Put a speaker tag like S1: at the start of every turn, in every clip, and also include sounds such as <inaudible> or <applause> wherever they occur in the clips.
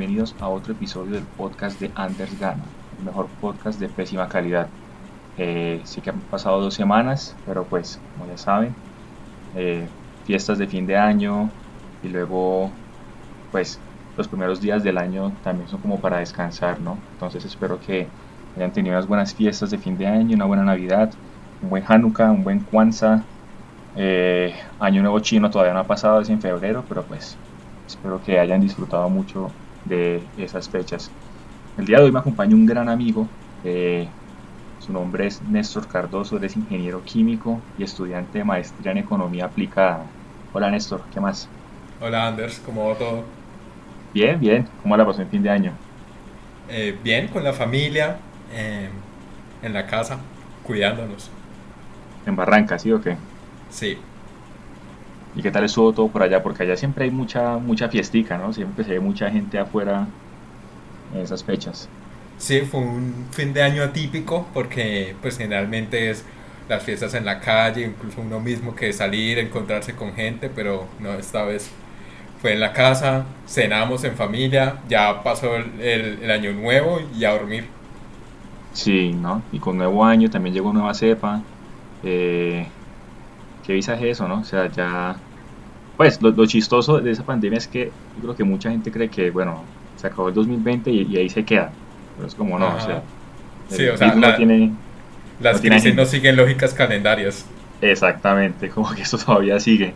S1: bienvenidos a otro episodio del podcast de Anders Gana, el mejor podcast de pésima calidad. Eh, sí que han pasado dos semanas, pero pues, como ya saben, eh, fiestas de fin de año y luego, pues, los primeros días del año también son como para descansar, ¿no? Entonces espero que hayan tenido unas buenas fiestas de fin de año, una buena Navidad, un buen Hanukkah, un buen Kwanzaa. Eh, año Nuevo Chino todavía no ha pasado, es en febrero, pero pues espero que hayan disfrutado mucho de esas fechas. El día de hoy me acompaña un gran amigo, eh, su nombre es Néstor Cardoso, él es ingeniero químico y estudiante de maestría en economía aplicada. Hola Néstor, ¿qué más?
S2: Hola Anders, ¿cómo va todo?
S1: Bien, bien, ¿cómo la pasó en fin de año?
S2: Eh, bien, con la familia, eh, en la casa, cuidándonos.
S1: ¿En Barranca, sí o qué?
S2: Sí.
S1: ¿Y qué tal estuvo todo por allá? Porque allá siempre hay mucha, mucha fiestica, ¿no? Siempre se ve mucha gente afuera en esas fechas.
S2: Sí, fue un fin de año atípico porque pues generalmente es las fiestas en la calle, incluso uno mismo que salir, encontrarse con gente, pero no, esta vez fue en la casa, cenamos en familia, ya pasó el, el, año nuevo y a dormir.
S1: Sí, ¿no? Y con nuevo año también llegó nueva cepa. Eh, qué visaje eso, ¿no? O sea, ya... Pues lo, lo, chistoso de esa pandemia es que yo creo que mucha gente cree que, bueno, se acabó el 2020 y, y ahí se queda. Pero es como no, Ajá. o sea...
S2: Sí, o sea, la, tiene, las no crisis no siguen lógicas calendarias.
S1: Exactamente, <laughs> como que eso todavía sigue.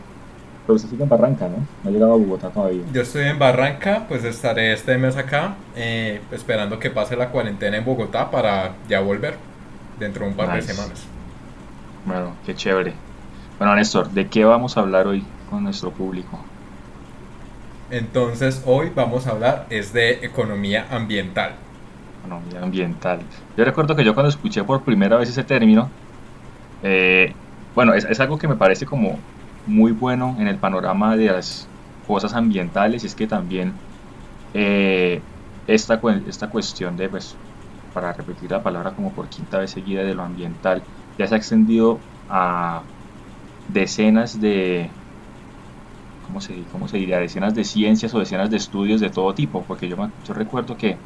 S1: Pero usted sigue en Barranca, ¿no? No ha llegado a Bogotá todavía.
S2: Yo estoy en Barranca, pues estaré este mes acá, eh, esperando que pase la cuarentena en Bogotá para ya volver dentro de un par nice. de semanas.
S1: Bueno, qué chévere. Bueno, Néstor, ¿de qué vamos a hablar hoy con nuestro público?
S2: Entonces, hoy vamos a hablar es de economía ambiental.
S1: Economía ambiental. Yo recuerdo que yo cuando escuché por primera vez ese término, eh, bueno, es, es, algo que me parece como muy bueno en el panorama de las cosas ambientales, y es que también eh, esta, esta cuestión de, pues, para repetir la palabra como por quinta vez seguida de lo ambiental, ya se ha extendido a decenas de, ¿cómo se, cómo se diría? Decenas de ciencias o decenas de estudios de todo tipo, porque yo, yo recuerdo que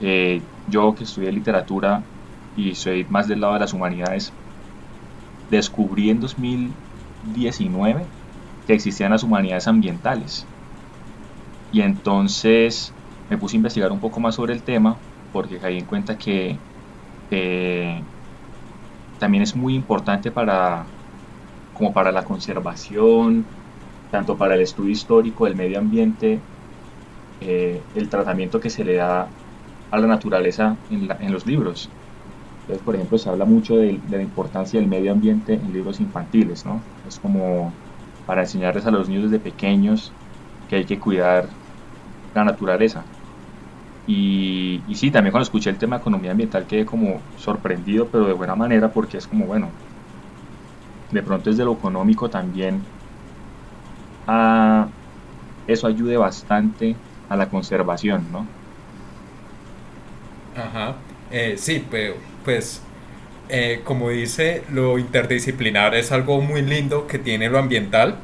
S1: eh, yo que estudié literatura y soy más del lado de las humanidades, descubrí en 2019 que existían las humanidades ambientales. Y entonces me puse a investigar un poco más sobre el tema, porque caí en cuenta que eh, también es muy importante para como para la conservación, tanto para el estudio histórico del medio ambiente, eh, el tratamiento que se le da a la naturaleza en, los libros. Entonces, por ejemplo, se habla mucho de, de, la importancia del medio ambiente en libros infantiles, ¿no? Es como para enseñarles a los niños desde pequeños que hay que cuidar la naturaleza. Y, y sí, también cuando escuché el tema de economía ambiental quedé como sorprendido, pero de buena manera, porque es como, bueno, de pronto desde lo económico también a, eso ayude bastante a la conservación, ¿no?
S2: Ajá, eh, sí, pero pues eh, como dice, lo interdisciplinar es algo muy lindo que tiene lo ambiental,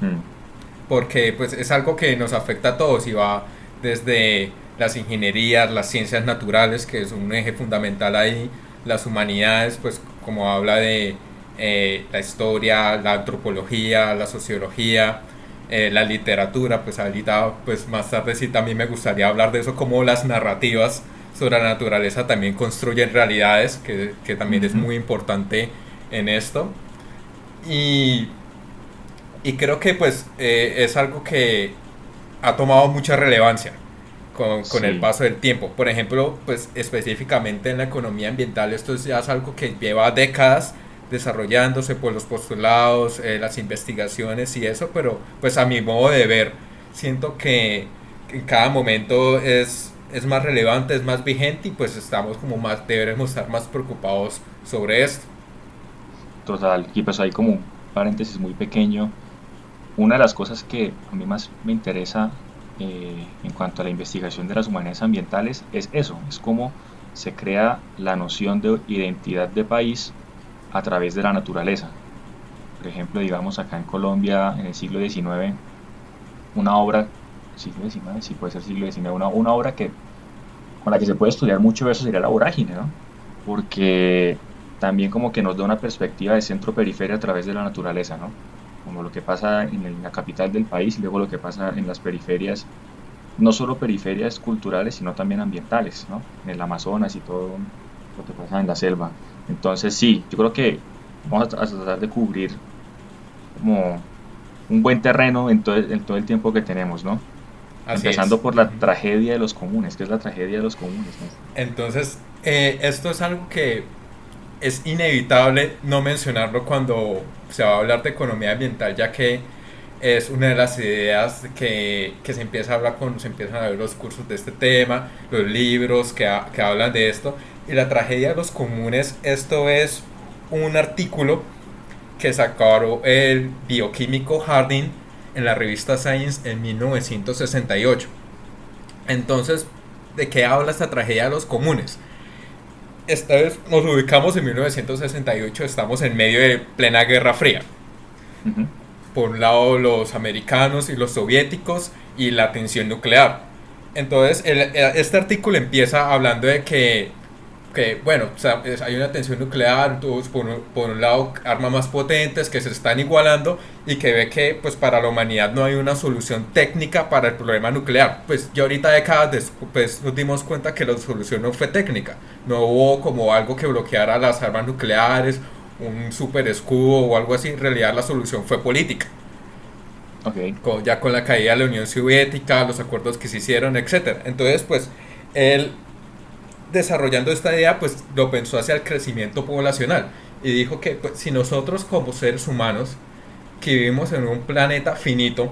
S2: mm. porque pues es algo que nos afecta a todos y va desde las ingenierías, las ciencias naturales, que es un eje fundamental ahí, las humanidades, pues como habla de eh, la historia, la antropología, la sociología, eh, la literatura, pues ahorita, pues más tarde sí también me gustaría hablar de eso, como las narrativas sobre la naturaleza también construyen realidades, que, que también uh -huh. es muy importante en esto. Y, y creo que pues eh, es algo que ha tomado mucha relevancia con, con sí. el paso del tiempo. Por ejemplo, pues específicamente en la economía ambiental, esto ya es algo que lleva décadas desarrollándose por los postulados, eh, las investigaciones y eso, pero pues a mi modo de ver, siento que en cada momento es, es más relevante, es más vigente y pues estamos como más, deberemos estar más preocupados sobre esto.
S1: Total, y pues hay como un paréntesis muy pequeño. Una de las cosas que a mí más me interesa eh, en cuanto a la investigación de las humanidades ambientales es eso, es cómo se crea la noción de identidad de país a través de la naturaleza. Por ejemplo, digamos acá en Colombia en el siglo XIX, una obra siglo XIX, sí puede ser siglo XIX, una, una obra que con la que se puede estudiar mucho eso sería la vorágine, ¿no? Porque también como que nos da una perspectiva de centro-periferia a través de la naturaleza, ¿no? Como lo que pasa en la capital del país y luego lo que pasa en las periferias, no solo periferias culturales, sino también ambientales, ¿no? En el Amazonas y todo lo que pasa en la selva. Entonces sí, yo creo que vamos a, tratar de cubrir como un buen terreno en todo, en todo el tiempo que tenemos, ¿no? Empezando por la tragedia de los comunes, que es la tragedia de los comunes.
S2: Entonces, eh, esto es algo que es inevitable no mencionarlo cuando se va a hablar de economía ambiental, ya que es una de las ideas que, que se empieza a hablar cuando se empiezan a ver los cursos de este tema, los libros que, que hablan de esto. Y la tragedia de los comunes, esto es un artículo que sacó el bioquímico Harding en la revista Science en 1968. Entonces, ¿de qué habla esta tragedia de los comunes? Esta vez nos ubicamos en 1968, estamos en medio de plena Guerra Fría. Por un lado los americanos y los soviéticos y la tensión nuclear. Entonces, este artículo empieza hablando de que que, bueno, o sea, hay una tensión nuclear, por, por, un lado armas más potentes que se están igualando y que ve que pues para la humanidad no hay una solución técnica para el problema nuclear. Pues ya ahorita décadas después nos dimos cuenta que la solución no fue técnica, no hubo como algo que bloqueara las armas nucleares, un super escudo o algo así, en realidad la solución fue política. Okay. ya con la caída de la Unión Soviética, los acuerdos que se hicieron, etc. Entonces, pues, él desarrollando esta idea, pues lo pensó hacia el crecimiento poblacional y dijo que pues, si nosotros como seres humanos que vivimos en un planeta finito,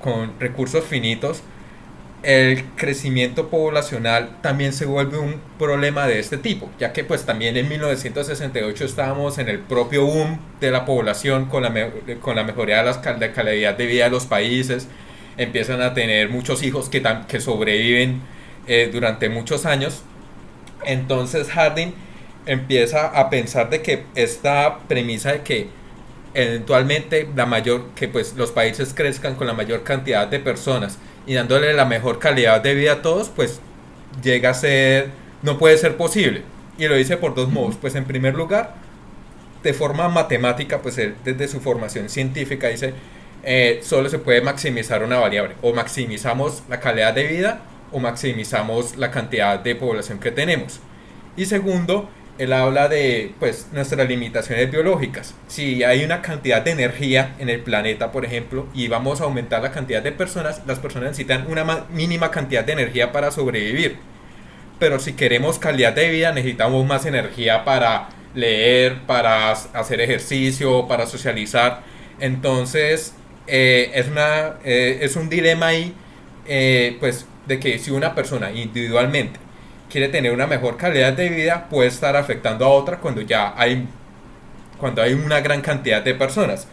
S2: con recursos finitos, el crecimiento poblacional también se vuelve un problema de este tipo, ya que pues también en 1968 estábamos en el propio boom de la población con la, con la mejoría de la calidad de vida de los países, empiezan a tener muchos hijos que, que sobreviven eh, durante muchos años entonces Harding empieza a pensar de que esta premisa de que eventualmente la mayor que pues los países crezcan con la mayor cantidad de personas y dándole la mejor calidad de vida a todos, pues llega a ser no puede ser posible. Y lo dice por dos modos, pues en primer lugar, de forma matemática, pues él desde su formación científica dice, eh, solo se puede maximizar una variable, o maximizamos la calidad de vida o maximizamos la cantidad de población que tenemos. Y segundo, él habla de pues, nuestras limitaciones biológicas. Si hay una cantidad de energía en el planeta, por ejemplo, y vamos a aumentar la cantidad de personas, las personas necesitan una mínima cantidad de energía para sobrevivir. Pero si queremos calidad de vida, necesitamos más energía para leer, para hacer ejercicio, para socializar. Entonces, eh, es, una, eh, es un dilema ahí, eh, pues de que si una persona individualmente quiere tener una mejor calidad de vida, puede estar afectando a otra cuando ya hay, cuando hay una gran cantidad de personas.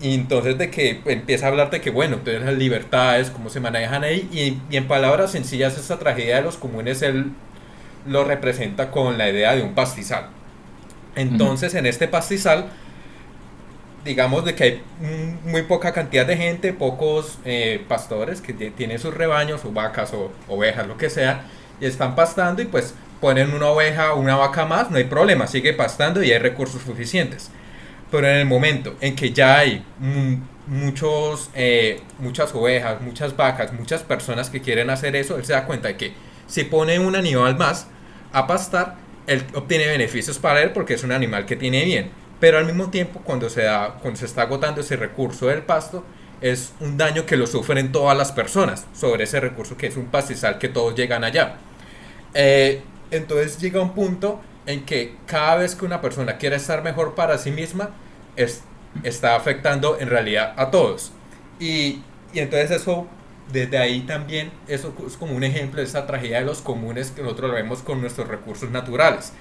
S2: y entonces de que empieza a hablar de que, bueno, entonces las libertades, cómo se manejan ahí, y, y en palabras sencillas, esta tragedia de los comunes él lo representa con la idea de un pastizal. Entonces, en este pastizal, digamos de que hay muy poca cantidad de gente, pocos eh, pastores que tienen sus rebaños o vacas o ovejas, lo que sea, y están pastando y pues ponen una oveja o una vaca más, no hay problema, sigue pastando y hay recursos suficientes. Pero en el momento en que ya hay muchos, eh, muchas ovejas, muchas vacas, muchas personas que quieren hacer eso, él se da cuenta de que si pone un animal más a pastar, él obtiene beneficios para él porque es un animal que tiene bien pero al mismo tiempo cuando se, da, cuando se está agotando ese recurso del pasto, es un daño que lo sufren todas las personas sobre ese recurso que es un pastizal que todos llegan allá. Eh, entonces llega un punto en que cada vez que una persona quiere estar mejor para sí misma, es, está afectando en realidad a todos. Y, y entonces eso, desde ahí también, eso es como un ejemplo de esa tragedia de los comunes que nosotros vemos con nuestros recursos naturales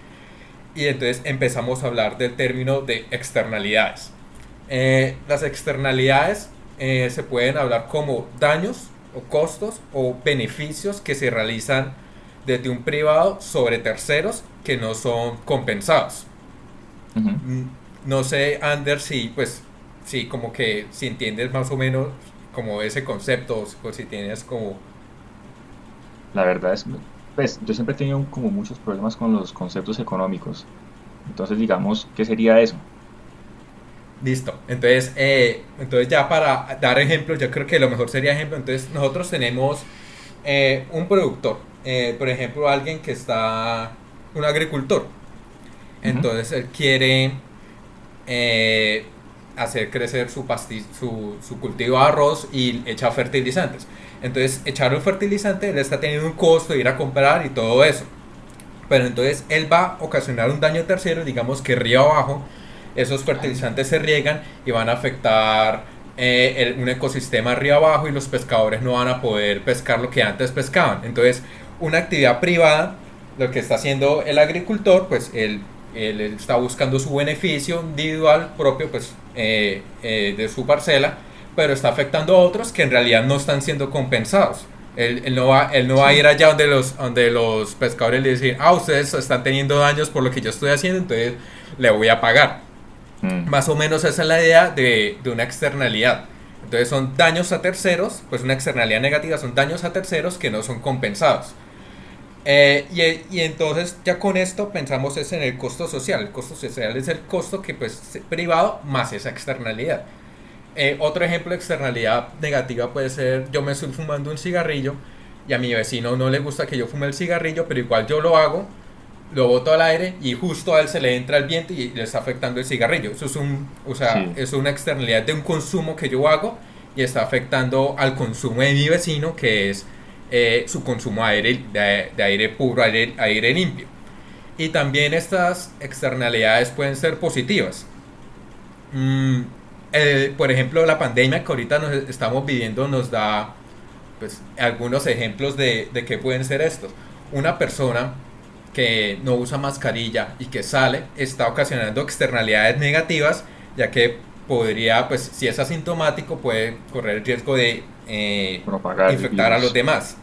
S2: y entonces empezamos a hablar del término de externalidades. Eh, las externalidades eh, se pueden hablar como daños o costos o beneficios que se realizan desde un privado sobre terceros que no son compensados. Mm, no sé, Anders, si pues sí, como que si entiendes más o menos como ese concepto, o si tienes como...
S1: La verdad es, pues yo siempre he tenido como muchos problemas con los conceptos económicos. Entonces digamos, ¿qué sería eso?
S2: Listo. Entonces, eh, entonces ya para dar ejemplos, yo creo que lo mejor sería ejemplo. Entonces nosotros tenemos eh, un productor, eh, por ejemplo, alguien que está, un agricultor. Entonces él quiere hacer crecer su, su, su, cultivo de arroz y echa fertilizantes. Entonces, echar un fertilizante le está teniendo un costo de ir a comprar y todo eso. Pero entonces él va a ocasionar un daño tercero, digamos que río abajo, esos fertilizantes se riegan y van a afectar eh, un ecosistema río abajo y los pescadores no van a poder pescar lo que antes pescaban. Entonces, una actividad privada, lo que está haciendo el agricultor, pues él, él está buscando su beneficio individual propio, pues eh, eh, de su parcela, pero está afectando a otros que en realidad no están siendo compensados. Él, no, va, él no va a ir allá donde los, donde los pescadores le dicen, ah, ustedes están teniendo daños por lo que yo estoy haciendo, entonces le voy a pagar. Mm. Más o menos esa es la idea de, de, una externalidad. Entonces son daños a terceros, pues una externalidad negativa son daños a terceros que no son compensados. Eh, y, y, entonces ya con esto pensamos es en el costo social. El costo social es el costo que pues privado más esa externalidad. Eh, otro ejemplo de externalidad negativa puede ser yo me estoy fumando un cigarrillo y a mi vecino no le gusta que yo fume el cigarrillo, pero igual yo lo hago, lo boto al aire y justo a él se le entra el viento y le está afectando el cigarrillo. Eso es un, o sea, es una externalidad de un consumo que yo hago y está afectando al consumo de mi vecino que es eh, su consumo de aire, de, aire puro, aire, aire limpio. Y también estas externalidades pueden ser positivas. Mm, por ejemplo, la pandemia que ahorita nos estamos viviendo nos da pues, algunos ejemplos de, de qué pueden ser estos. Una persona que no usa mascarilla y que sale está ocasionando externalidades negativas, ya que podría, pues si es asintomático, puede correr el riesgo de eh, infectar a los demás.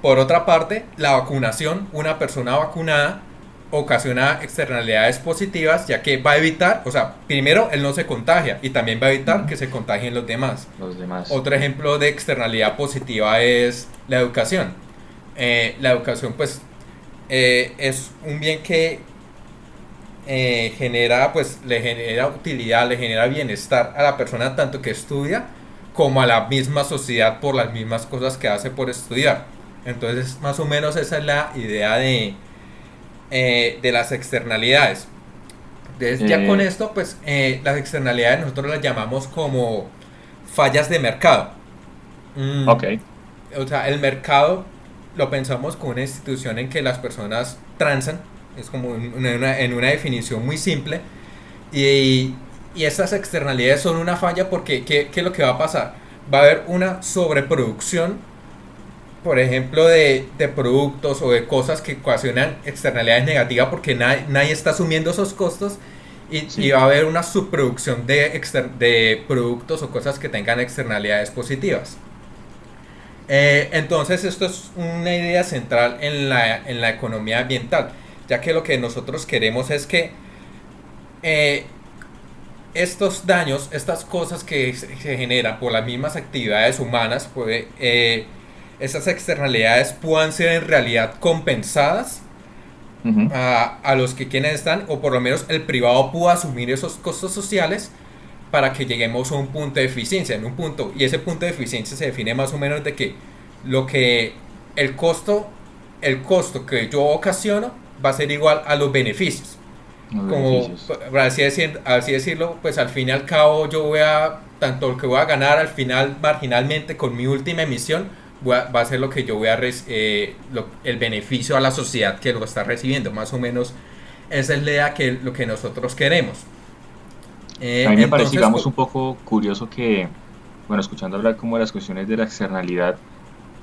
S2: Por otra parte, la vacunación, una persona vacunada ocasiona externalidades positivas, ya que va a evitar, o sea, primero él no se contagia y también va a evitar que se contagien los demás.
S1: Los demás.
S2: Otro ejemplo de externalidad positiva es la educación. Eh, la educación, pues, eh, es un bien que genera, pues, le genera utilidad, le genera bienestar a la persona tanto que estudia como a la misma sociedad por las mismas cosas que hace por estudiar. Entonces, más o menos esa es la idea de, eh, de las externalidades. Entonces, ya con eh. esto, pues eh, las externalidades nosotros las llamamos como fallas de mercado.
S1: Mm. Ok.
S2: O sea, el mercado lo pensamos como una institución en que las personas transan, es como en una, en una definición muy simple, y, y estas externalidades son una falla porque ¿qué, ¿qué es lo que va a pasar? Va a haber una sobreproducción por ejemplo, de, de, productos o de cosas que ocasionan externalidades negativas porque nadie, nadie está asumiendo esos costos y, va a haber una subproducción de, de productos o cosas que tengan externalidades positivas. Eh, entonces esto es una idea central en la, en la, economía ambiental, ya que lo que nosotros queremos es que eh, estos daños, estas cosas que se, generan por las mismas actividades humanas, puede, eh, esas externalidades puedan ser en realidad compensadas a, los que quienes están, o por lo menos el privado pueda asumir esos costos sociales para que lleguemos a un punto de eficiencia, en un punto, y ese punto de eficiencia se define más o menos de que lo que el costo, el costo que yo ocasiono va a ser igual a los beneficios. Como, así, así decirlo, pues al fin y al cabo yo voy a, tanto lo que voy a ganar al final marginalmente con mi última emisión, va a ser lo que yo voy a eh, el beneficio a la sociedad que lo está recibiendo. Más o menos esa es la idea que lo que nosotros queremos.
S1: Eh, a mí me parece digamos un poco curioso que bueno escuchando hablar como de las cuestiones de la externalidad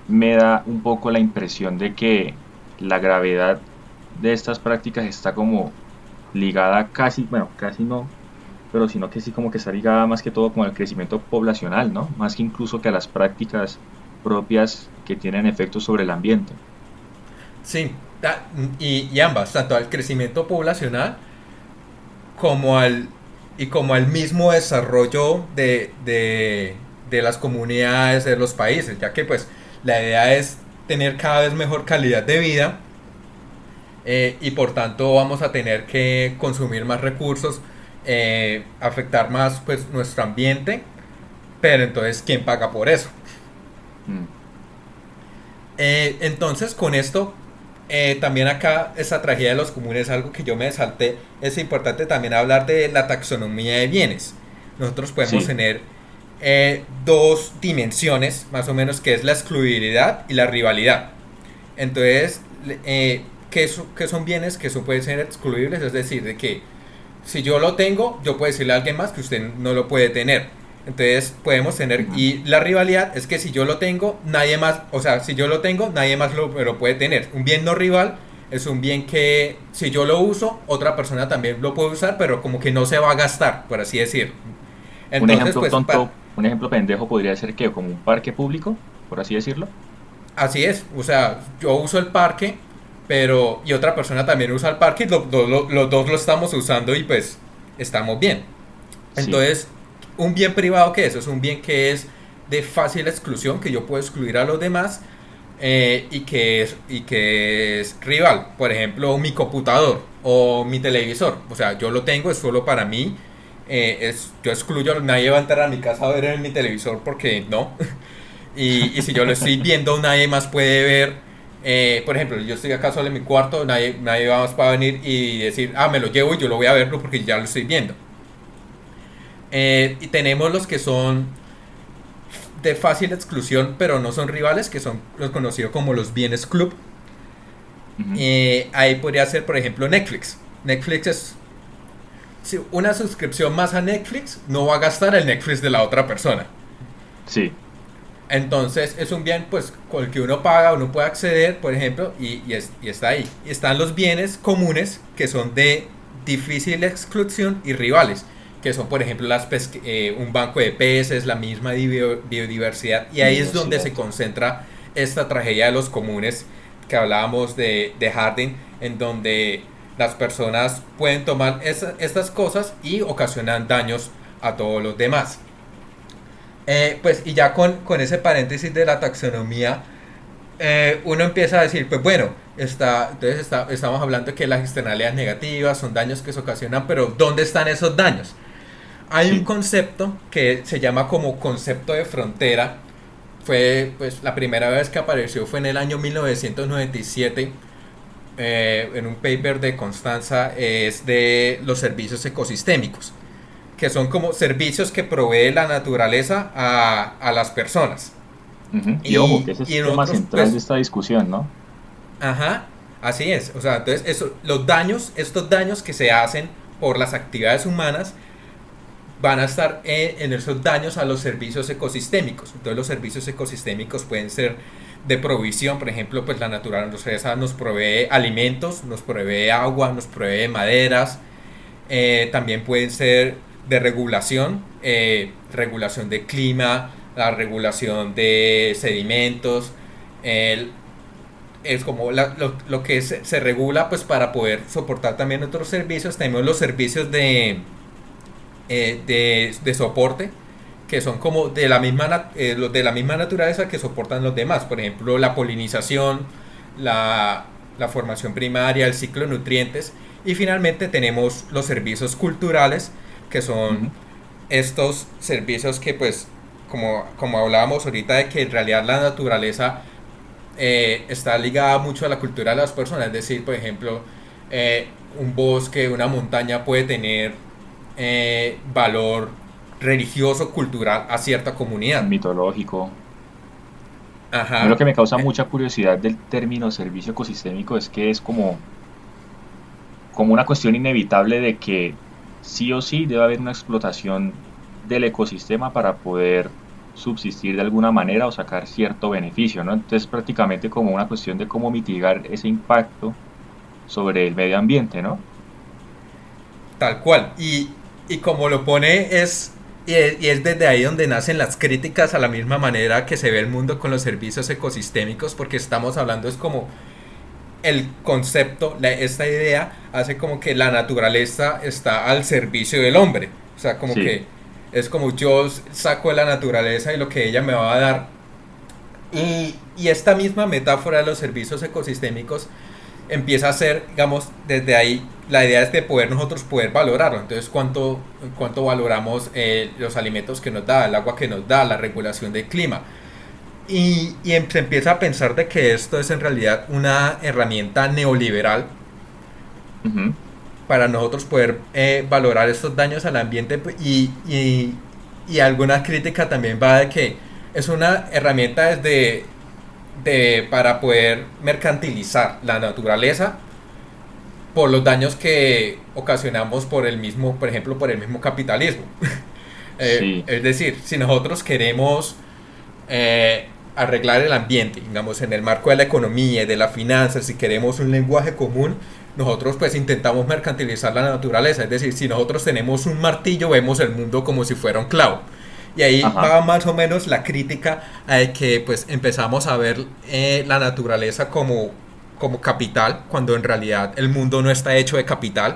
S1: me da un poco la impresión de que la gravedad de estas prácticas está como ligada casi bueno casi no pero sino que sí como que está ligada más que todo como al crecimiento poblacional, ¿no? Más que incluso que a las prácticas propias que tienen efectos sobre el ambiente.
S2: Sí, y, ambas, tanto al crecimiento poblacional como al, y como al mismo desarrollo de, de las comunidades, de los países, ya que pues la idea es tener cada vez mejor calidad de vida eh, y por tanto vamos a tener que consumir más recursos, eh, afectar más pues nuestro ambiente, pero entonces ¿quién paga por eso? Mm. Eh, entonces con esto también acá esa tragedia de los comunes es algo que yo me salté, es importante también hablar de la taxonomía de bienes. Nosotros podemos tener dos dimensiones, más o menos, que es la excluibilidad y la rivalidad. Entonces, que, son bienes que son, pueden ser excluibles, es decir, de que si yo lo tengo, yo puedo decirle a alguien más que usted no lo puede tener. Entonces podemos tener, y la rivalidad es que si yo lo tengo, nadie más, o sea, si yo lo tengo, nadie más lo, lo puede tener. Un bien no rival es un bien que si yo lo uso, otra persona también lo puede usar, pero como que no se va a gastar, por así decir.
S1: un ejemplo pues, tonto, un ejemplo pendejo podría ser que como un parque público, por así decirlo.
S2: Así es, o sea, yo uso el parque pero y otra persona también usa el parque y los dos lo estamos usando y pues estamos bien. Entonces, un bien privado que es, es un bien que es de fácil exclusión, que yo puedo excluir a los demás eh, y, que es, y que es rival. Por ejemplo, mi computador o mi televisor. O sea, yo lo tengo, es solo para mí. Eh, es, yo excluyo, nadie va a entrar a mi casa a ver en mi televisor porque no. <laughs> y, y si yo lo estoy viendo, nadie más puede ver eh, por ejemplo, yo estoy acá solo en mi cuarto, nadie, nadie más para venir y decir, ah, me lo llevo y yo lo voy a verlo porque ya lo estoy viendo. Eh, y tenemos los que son de fácil exclusión, pero no son rivales, que son los conocidos como los bienes club. Eh, ahí podría ser, por ejemplo, Netflix. Netflix es una suscripción más a Netflix, no va a gastar el Netflix de la otra persona.
S1: Sí.
S2: Entonces es un bien pues con el que uno paga, uno puede acceder, por ejemplo, y, está ahí. Y están los bienes comunes que son de difícil exclusión y rivales, que son por ejemplo las eh, un banco de peces, la misma biodiversidad, y ahí es donde se concentra esta tragedia de los comunes que hablábamos de, de Harding, en donde las personas pueden tomar estas cosas y ocasionan daños a todos los demás. Eh, pues y ya con, con, ese paréntesis de la taxonomía, eh, uno empieza a decir, pues bueno, está, entonces está, estamos hablando de que las externalidades negativas son daños que se ocasionan, pero ¿dónde están esos daños? Hay un concepto que se llama como concepto de frontera. Fue, pues, la primera vez que apareció fue en el año 1997 eh, en un paper de Constanza, es de los servicios ecosistémicos que son como servicios que provee la naturaleza a, a las personas.
S1: y, ojo, que ese es el tema central pues de esta discusión, ¿no?
S2: Ajá, así es. O sea, entonces eso, los daños, estos daños que se hacen por las actividades humanas van a estar en, esos daños a los servicios ecosistémicos. Entonces los servicios ecosistémicos pueden ser de provisión, por ejemplo, pues la naturaleza nos provee alimentos, nos provee agua, nos provee maderas, eh, también pueden ser de regulación, eh, regulación de clima, la regulación de sedimentos, es como lo, que se, regula pues para poder soportar también otros servicios. Tenemos los servicios de, eh, de, soporte que son como de la, misma, eh, de la misma naturaleza que soportan los demás. Por ejemplo, la polinización, la, la formación primaria, el ciclo de nutrientes. Y finalmente tenemos los servicios culturales que son estos servicios que pues como, como hablábamos ahorita de que en realidad la naturaleza eh, está ligada mucho a la cultura de las personas, es decir, por ejemplo, eh, un bosque, una montaña puede tener eh, valor religioso, cultural a cierta comunidad.
S1: Mitológico. Ajá. Lo que me causa mucha curiosidad del término servicio ecosistémico es que es como, como una cuestión inevitable de que sí o sí debe haber una explotación del ecosistema para poder subsistir de alguna manera o sacar cierto beneficio, ¿no? Entonces prácticamente como una cuestión de cómo mitigar ese impacto sobre el medio ambiente, ¿no?
S2: Tal cual. Y, y como lo pone es y, es desde ahí donde nacen las críticas a la misma manera que se ve el mundo con los servicios ecosistémicos, porque estamos hablando es como el concepto, esta idea hace como que la naturaleza está al servicio del hombre. O sea, como que Es como yo saco de la naturaleza y lo que ella me va a dar. Y, y esta misma metáfora de los servicios ecosistémicos empieza a ser, digamos, desde ahí, la idea es de poder nosotros poder valorarlo. Entonces, ¿cuánto, cuánto valoramos eh, los alimentos que nos da, el agua que nos da, la regulación del clima? Y, y em, se empieza a pensar de que esto es en realidad una herramienta neoliberal para nosotros poder eh, valorar estos daños al ambiente y, y, y alguna crítica también va de que es una herramienta desde de, para poder mercantilizar la naturaleza por los daños que ocasionamos por el mismo, por ejemplo, por el mismo capitalismo. <laughs> Eh, es decir, si nosotros queremos eh, arreglar el ambiente, digamos, en el marco de la economía y de la finanza, si queremos un lenguaje común, nosotros pues intentamos mercantilizar la naturaleza. Es decir, si nosotros tenemos un martillo, vemos el mundo como si fuera un clavo. Y ahí va más o menos la crítica de que pues empezamos a ver eh, la naturaleza como, como capital, cuando en realidad el mundo no está hecho de capital.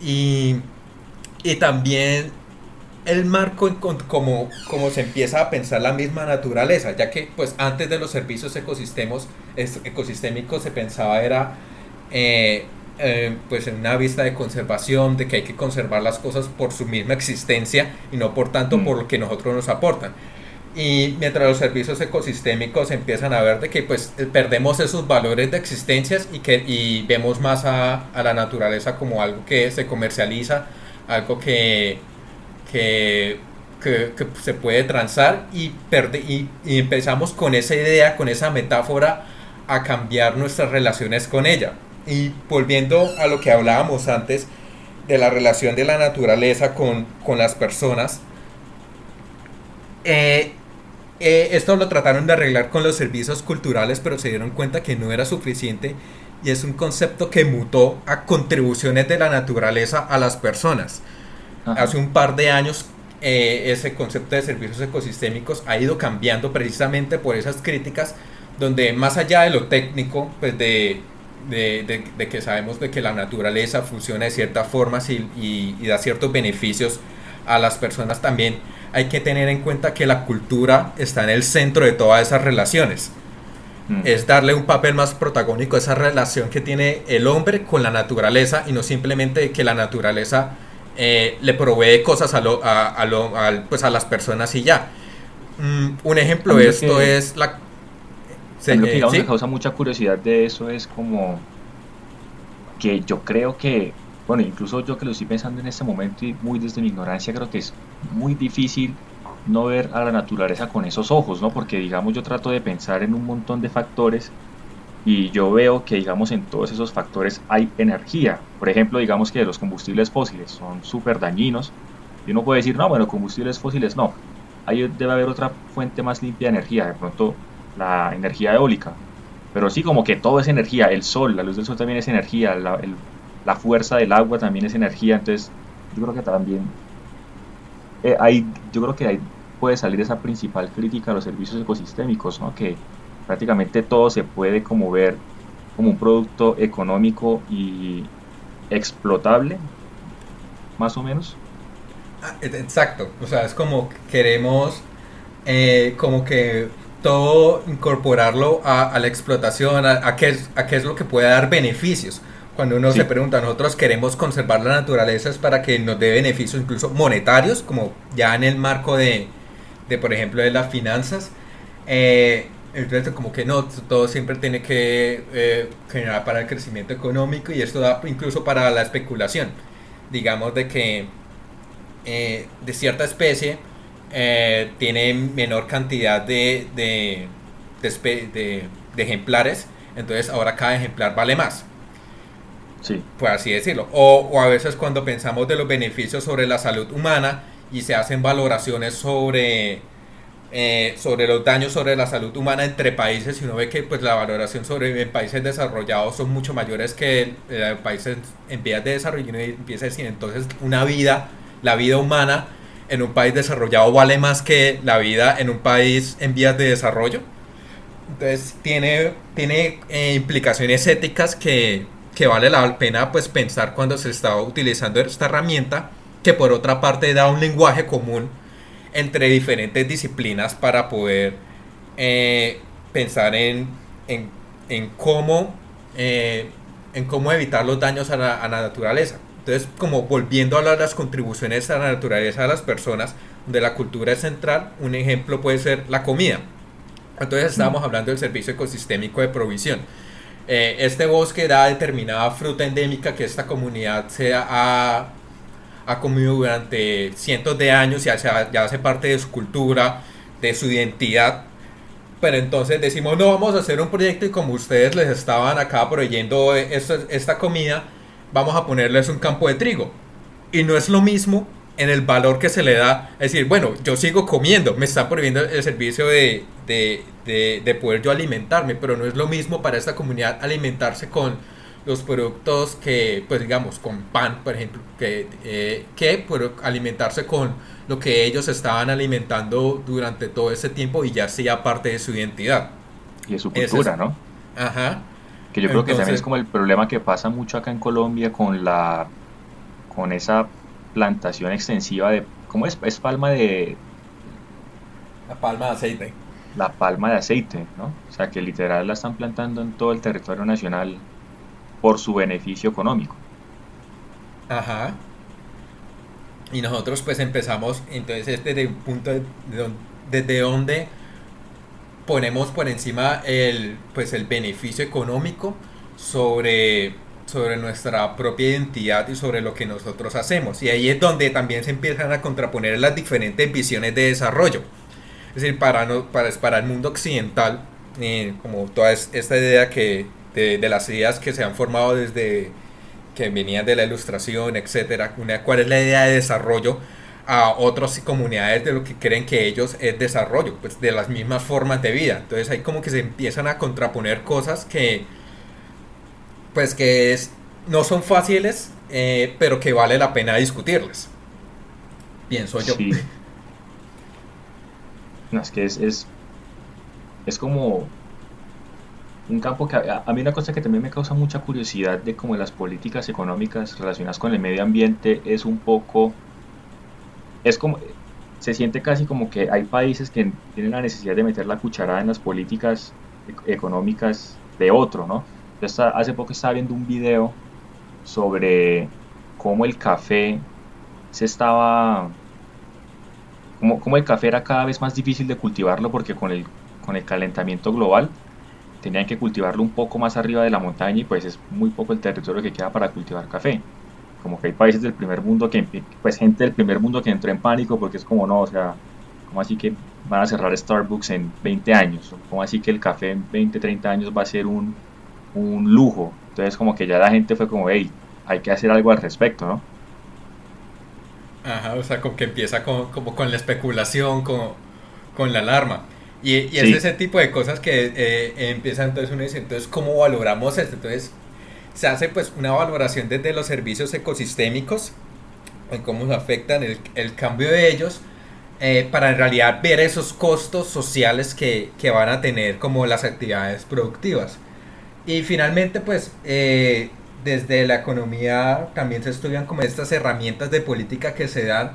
S2: Y, y también el marco como, como se empieza a pensar la misma naturaleza, ya que pues antes de los servicios ecosistemas, ecosistémicos se pensaba era eh, eh, pues en una vista de conservación, de que hay que conservar las cosas por su misma existencia y no por tanto mm. por lo que nosotros nos aportan. Y mientras los servicios ecosistémicos empiezan a ver de que pues eh, perdemos esos valores de existencias y que y vemos más a, a la naturaleza como algo que se comercializa, algo que, que, que, se puede transar y, y, y empezamos con esa idea, con esa metáfora a cambiar nuestras relaciones con ella. Y volviendo a lo que hablábamos antes de la relación de la naturaleza con, las personas, eh, eh, esto lo trataron de arreglar con los servicios culturales, pero se dieron cuenta que no era suficiente y es un concepto que mutó a contribuciones de la naturaleza a las personas. Hace un par de años eh, ese concepto de servicios ecosistémicos ha ido cambiando precisamente por esas críticas donde más allá de lo técnico, pues de de, que sabemos de que la naturaleza funciona de ciertas formas y, y, da ciertos beneficios a las personas también, hay que tener en cuenta que la cultura está en el centro de todas esas relaciones. Mm. Es darle un papel más protagónico a esa relación que tiene el hombre con la naturaleza y no simplemente que la naturaleza eh, le provee cosas a, lo, a, a, pues a las personas y ya. Mm, un ejemplo de esto es la
S1: lo que digamos me causa mucha curiosidad de eso es como que yo creo que, bueno, incluso yo que lo estoy pensando en este momento y muy desde mi ignorancia, creo que es muy difícil no ver a la naturaleza con esos ojos, ¿no? Porque digamos yo trato de pensar en un montón de factores y yo veo que digamos en todos esos factores hay energía. Por ejemplo, digamos que los combustibles fósiles son súper dañinos y uno puede decir, no, bueno, combustibles fósiles no. Ahí debe haber otra fuente más limpia de energía. De pronto la energía eólica. Pero sí, como que todo es energía, el sol, la luz del sol también es energía, la, la fuerza del agua también es energía, entonces yo creo que también eh, hay, yo creo que ahí puede salir esa principal crítica a los servicios ecosistémicos, ¿no? que prácticamente todo se puede como ver como un producto económico y explotable, más o menos.
S2: Ah, exacto, o sea, es como queremos eh, como que todo incorporarlo a, la explotación, a, qué es, a qué es lo que puede dar beneficios. Cuando uno se pregunta, nosotros queremos conservar la naturaleza es para que nos dé beneficios incluso monetarios, como ya en el marco de, de por ejemplo, de las finanzas. Eh, entonces, como que no, todo siempre tiene que eh, generar para el crecimiento económico y esto da incluso para la especulación. Digamos de que eh, de cierta especie eh, tiene menor cantidad de, de, ejemplares, entonces ahora cada ejemplar vale más. Sí. Por así decirlo. O, a veces cuando pensamos de los beneficios sobre la salud humana y se hacen valoraciones sobre, eh, sobre los daños sobre la salud humana entre países y uno ve que pues la valoración sobre países desarrollados son mucho mayores que eh, países en vías de desarrollo y uno empieza a decir entonces una vida, la vida humana en un país desarrollado vale más que la vida en un país en vías de desarrollo. Entonces tiene, tiene eh, implicaciones éticas que, que, vale la pena pues pensar cuando se está utilizando esta herramienta que por otra parte da un lenguaje común entre diferentes disciplinas para poder eh, pensar en, en, cómo, eh, en cómo evitar los daños a la, a la, naturaleza. Entonces, como volviendo a las contribuciones a la naturaleza de las personas, de la cultura es central, un ejemplo puede ser la comida. Entonces estábamos hablando del servicio ecosistémico de provisión. Eh, este bosque da determinada fruta endémica que esta comunidad se ha, ha comido durante cientos de años y ya, ya hace parte de su cultura, de su identidad. Pero entonces decimos, no, vamos a hacer un proyecto y como ustedes les estaban acá proveyendo esta, esta comida, vamos a ponerles un campo de trigo. Y no es lo mismo en el valor que se le da. Es decir, bueno, yo sigo comiendo, me están prohibiendo el servicio de, de, de, poder yo alimentarme, pero no es lo mismo para esta comunidad alimentarse con los productos que, pues digamos, con pan, por ejemplo, que, eh, que alimentarse con lo que ellos estaban alimentando durante todo ese tiempo y ya sea parte de su identidad.
S1: Y de su cultura, ¿no?
S2: Ajá.
S1: Que yo creo que también es como el problema que pasa mucho acá en Colombia con la con esa plantación extensiva de, ¿cómo es? Es palma de...
S2: La palma de aceite.
S1: La palma de aceite, ¿no? O sea, que literal la están plantando en todo el territorio nacional por su beneficio económico.
S2: Ajá. Y nosotros pues empezamos, entonces desde un punto de, desde donde ponemos por encima el, pues el beneficio económico sobre sobre nuestra propia identidad y sobre lo que nosotros hacemos. Y ahí es donde también se empiezan a contraponer las diferentes visiones de desarrollo. Es decir, para, para, para el mundo occidental, eh, como toda esta idea que, de, de, las ideas que se han formado desde que venían de la ilustración, etcétera, una, cuál es la idea de desarrollo a otras comunidades de lo que creen que ellos es desarrollo, pues de las mismas formas de vida. Entonces ahí como que se empiezan a contraponer cosas que, pues que es, no son fáciles, eh, pero que vale la pena discutirlas. Pienso yo. <laughs>
S1: No, es que es, es, como un campo que a, mí una cosa que también me causa mucha curiosidad de cómo las políticas económicas relacionadas con el medio ambiente es un poco, es como, se siente casi como que hay países que tienen la necesidad de meter la cucharada en las políticas económicas de otro, ¿no? hace poco estaba viendo un video sobre cómo el café se estaba cómo, el café era cada vez más difícil de cultivarlo porque con el, con el calentamiento global tenían que cultivarlo un poco más arriba de la montaña y pues es muy poco el territorio que queda para cultivar café. Como que hay países del primer mundo que, pues gente del primer mundo que entró en pánico porque es como no, o sea, como así que van a cerrar Starbucks en 20 años? como así que el café en 20, 30 años va a ser un, un lujo. Entonces como que ya la gente fue como, hey, hay que hacer algo al respecto, ¿no?
S2: Ajá, o sea, como que empieza con, como con la especulación, con, con la alarma. Y, y es ese tipo de cosas que eh, empieza entonces uno dice, entonces, ¿cómo valoramos esto? Entonces, se hace pues una valoración desde los servicios ecosistémicos, en cómo se afectan el, el cambio de ellos, eh, para en realidad ver esos costos sociales que, que, van a tener como las actividades productivas. Y finalmente, pues, eh, desde la economía también se estudian como estas herramientas de política que se dan,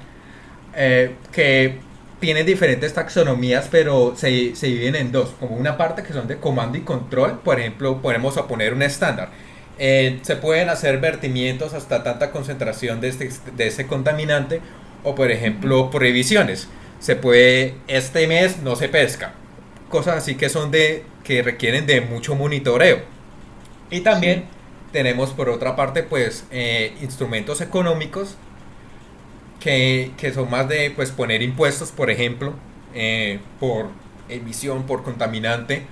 S2: eh, que tienen diferentes taxonomías, pero se, se, dividen en dos, como una parte que son de comando y control, por ejemplo, podemos poner un estándar. Eh, se pueden hacer vertimientos hasta tanta concentración de este, de ese contaminante, o por ejemplo, prohibiciones. Se puede, este mes no se pesca. Cosas así que son de, que requieren de mucho monitoreo. Y también tenemos por otra parte pues eh, instrumentos económicos que, son más de pues poner impuestos, por ejemplo, eh, por emisión, por contaminante,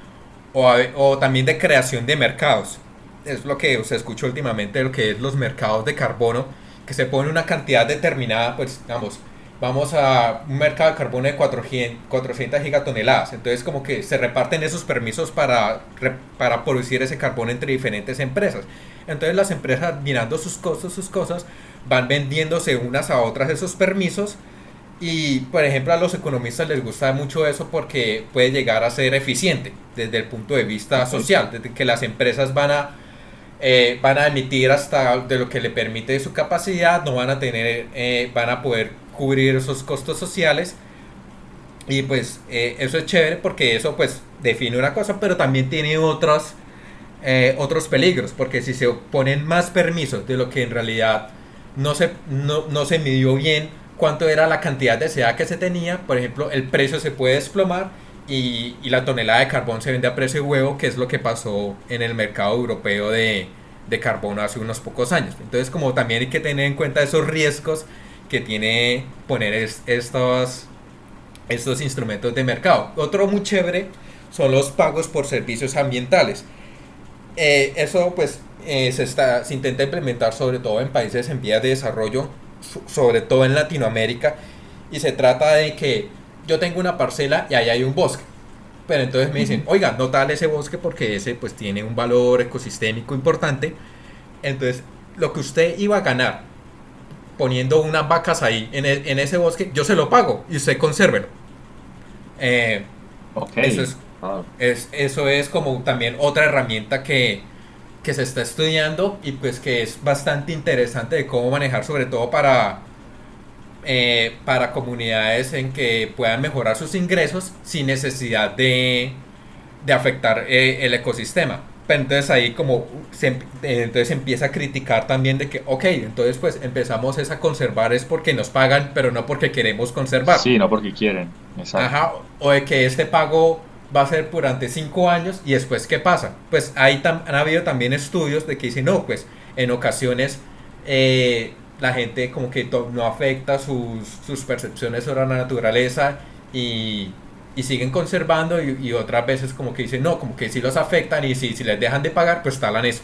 S2: o, también de creación de mercados. Es lo que se escucha últimamente, lo que es los mercados de carbono, que se pone una cantidad determinada, pues digamos, vamos a un mercado de carbono de 400, gigatoneladas. Entonces como que se reparten esos permisos para, para producir ese carbón entre diferentes empresas. Entonces las empresas mirando sus costos, sus cosas, van vendiéndose unas a otras esos permisos. Y por ejemplo a los economistas les gusta mucho eso porque puede llegar a ser eficiente desde el punto de vista social, desde que las empresas van a eh, van a emitir hasta de lo que le permite su capacidad, no van a tener, eh, van a poder cubrir esos costos sociales. Y pues eh, eso es chévere porque eso pues define una cosa, pero también tiene otros, otros peligros, porque si se ponen más permisos de lo que en realidad no se, no, no se midió bien cuánto era la cantidad de seda que se tenía, por ejemplo, el precio se puede desplomar y, la tonelada de carbón se vende a precio de huevo, que es lo que pasó en el mercado europeo de, de carbón hace unos pocos años. Entonces, como también hay que tener en cuenta esos riesgos que tiene poner estos, estos instrumentos de mercado. Otro muy chévere son los pagos por servicios ambientales. Eh, eso pues eh, se, está, se intenta implementar sobre todo en países en vías de desarrollo, sobre todo en Latinoamérica, y se trata de que yo tengo una parcela y ahí hay un bosque. Pero entonces me dicen, oiga, no tal ese bosque porque ese pues tiene un valor ecosistémico importante. Entonces, lo que usted iba a ganar poniendo unas vacas ahí en, e, en ese bosque, yo se lo pago y usted consérvelo. Eh, eso, es, ah. es, eso es como también otra herramienta que, que se está estudiando y pues que es bastante interesante de cómo manejar sobre todo para eh, para comunidades en que puedan mejorar sus ingresos sin necesidad de, de afectar eh, el ecosistema. Pero entonces ahí como se, eh, entonces empieza a criticar también de que, ok, entonces pues empezamos a conservar es porque nos pagan, pero no porque queremos conservar.
S1: Sí, no porque quieren.
S2: Ajá, o de que este pago va a ser durante cinco años y después qué pasa. Pues ahí han habido también estudios de que dicen, no, pues en ocasiones eh, la gente como que no afecta sus, sus percepciones sobre la naturaleza y, y siguen conservando y, otras veces como que dicen no, como que si los afectan y si, si les dejan de pagar pues talan eso.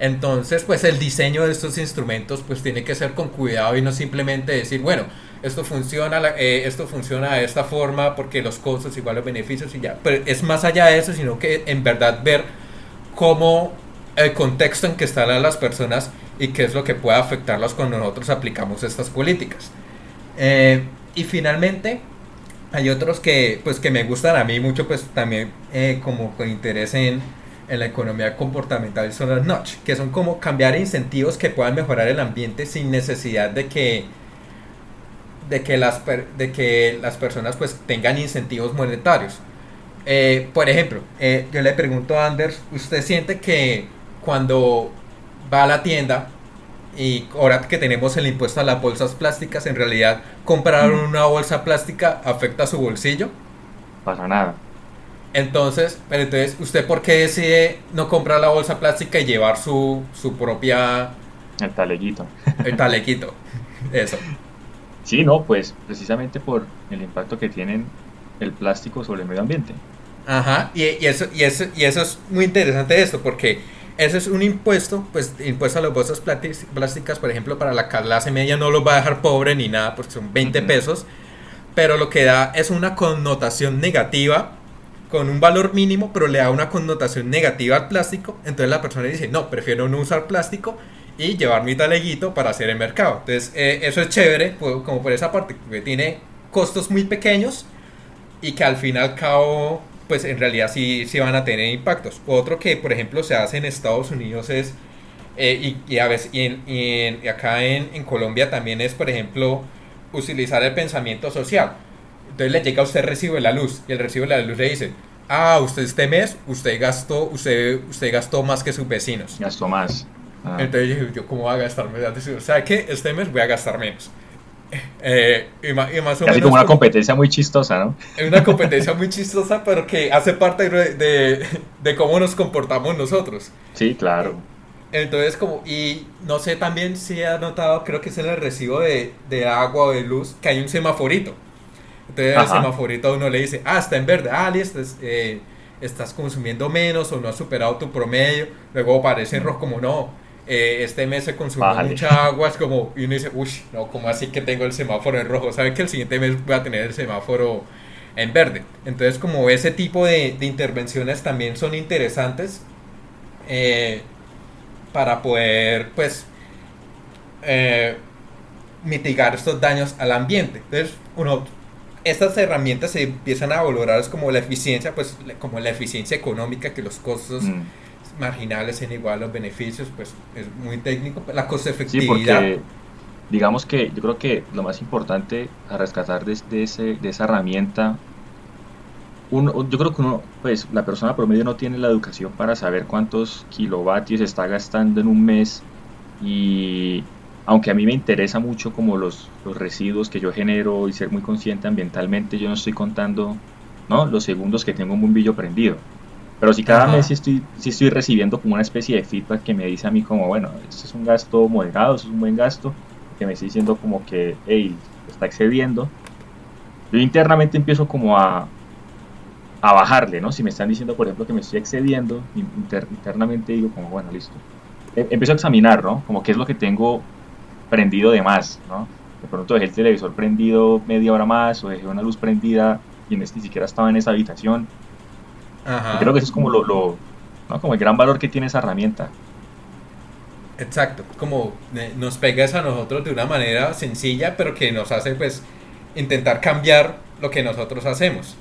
S2: Entonces pues el diseño de estos instrumentos pues tiene que ser con cuidado y no simplemente decir bueno, esto funciona, eh, esto funciona de esta forma porque los costos igual los beneficios y ya. Pero es más allá de eso, sino que en verdad ver cómo el contexto en que están las personas y qué es lo que puede afectarlos cuando nosotros aplicamos estas políticas. Eh, y finalmente, hay otros que, pues, que me gustan a mí mucho, pues también eh, como con interés en, en, la economía comportamental, son las notch, que son como cambiar incentivos que puedan mejorar el ambiente sin necesidad de que de que las, de que las personas pues tengan incentivos monetarios. Eh, por ejemplo, yo le pregunto a Anders, ¿usted siente que cuando va a la tienda y ahora que tenemos el impuesto a las bolsas plásticas, en realidad comprar mm. una bolsa plástica afecta a su bolsillo.
S1: Para nada.
S2: Entonces, pero entonces, ¿usted por qué decide no comprar la bolsa plástica y llevar su, su propia...
S1: El taleguito.
S2: El taleguito. Eso. <laughs>
S1: Sí, no, pues precisamente por el impacto que tiene el plástico sobre el medio ambiente.
S2: Ajá, y, y, eso, y, eso, y eso es muy interesante esto, porque ese es un impuesto, pues impuesto a las bolsas plásticas, por ejemplo, para la clase media no lo va a dejar pobre ni nada, porque son 20 pesos, pero lo que da es una connotación negativa con un valor mínimo, pero le da una connotación negativa al plástico, entonces la persona dice, no, prefiero no usar plástico y llevar mi taleguito para hacer el mercado. Entonces, eh, eso es chévere, como por esa parte, que tiene costos muy pequeños y que al fin y al cabo pues en realidad sí, sí van a tener impactos. Otro que, por ejemplo, se hace en Estados Unidos es, eh, y, a veces, y, acá en, en, Colombia también es, por ejemplo, utilizar el pensamiento social. Entonces le llega a usted recibo de la luz y el recibo de la luz le dice, ah, usted este mes, usted gastó, usted, usted gastó más que sus vecinos.
S1: Gastó más.
S2: Ah. Entonces yo, yo, ¿cómo voy a gastar menos? O sea, que este mes voy a gastar menos. <laughs> Eh, y, más, o
S1: Casi como una competencia muy chistosa, ¿no?
S2: Es <laughs> una competencia muy chistosa, pero que hace parte de, de, cómo nos comportamos nosotros.
S1: Sí, claro.
S2: Entonces, como, y no sé también si ha notado, creo que es en el recibo de, de agua o de luz, que hay un semaforito. Entonces, el semaforito uno le dice, ah, está en verde, ah, listo, eh, estás consumiendo menos o no has superado tu promedio. Luego aparece en rojo, como no, eh, este mes se consumió mucha agua, es como, y uno dice, uy, no, como así que tengo el semáforo en rojo? ¿Sabe que el siguiente mes voy a tener el semáforo en verde? Entonces, como ese tipo de, intervenciones también son interesantes eh, para poder, pues, eh, mitigar estos daños al ambiente. Entonces, uno, estas herramientas se empiezan a valorar como la eficiencia, pues, como la eficiencia económica, que los costos... Mm marginales sean igual los beneficios, pues es muy técnico. La coste efectividad.
S1: Sí, porque digamos que yo creo que lo más importante a rescatar de, ese, de esa herramienta, uno, yo creo que uno, pues la persona promedio no tiene la educación para saber cuántos kilovatios está gastando en un mes y aunque a mí me interesa mucho como los, los residuos que yo genero y ser muy consciente ambientalmente, yo no estoy contando ¿no? los segundos que tengo un bombillo prendido. Pero si cada mes sí estoy, sí estoy recibiendo como una especie de feedback que me dice a mí como, bueno, esto es un gasto moderado, esto es un buen gasto, que me está diciendo como que, hey, está excediendo. Yo internamente empiezo como a, a bajarle, ¿no? Si me están diciendo, por ejemplo, que me estoy excediendo, internamente digo como, bueno, listo. E, empiezo a examinar, ¿no? Como qué es lo que tengo prendido de más, ¿no? De pronto dejé el televisor prendido media hora más o dejé una luz prendida y ni siquiera estaba en esa habitación. Creo que eso es como lo, lo ¿no? como el gran valor que tiene esa herramienta.
S2: Exacto, como eh, nos pegas a nosotros de una manera sencilla, pero que nos hace pues intentar cambiar lo que nosotros hacemos.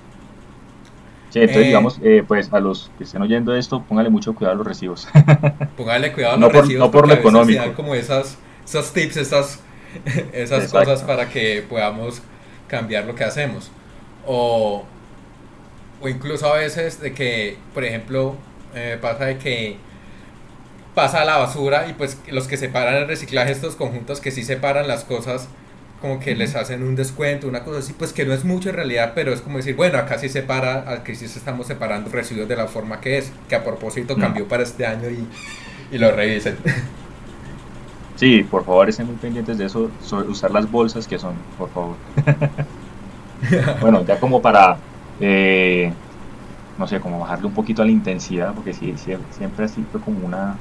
S1: Sí, entonces eh, digamos, eh, pues a los que estén oyendo esto, póngale mucho cuidado a los recibos. <laughs>
S2: póngale cuidado a los recibos. No por lo económico. Como esas esos tips, esas, esas cosas para que podamos cambiar lo que hacemos. O, o incluso a veces de que, por ejemplo, eh, pasa de que pasa la basura y pues los que separan el reciclaje, estos conjuntos que sí separan las cosas, como que les hacen un descuento, una cosa así, pues que no es mucho en realidad, pero es como decir, bueno, acá sí separa, aquí sí estamos separando residuos de la forma que es, que a propósito cambió para este año y, y lo revisen. <laughs>
S1: Sí, por favor estén muy pendientes de eso, usar las bolsas que son, por favor. <laughs> bueno, ya como para, eh, no sé, como bajarle un poquito a la intensidad, porque sí, siempre así fue como una...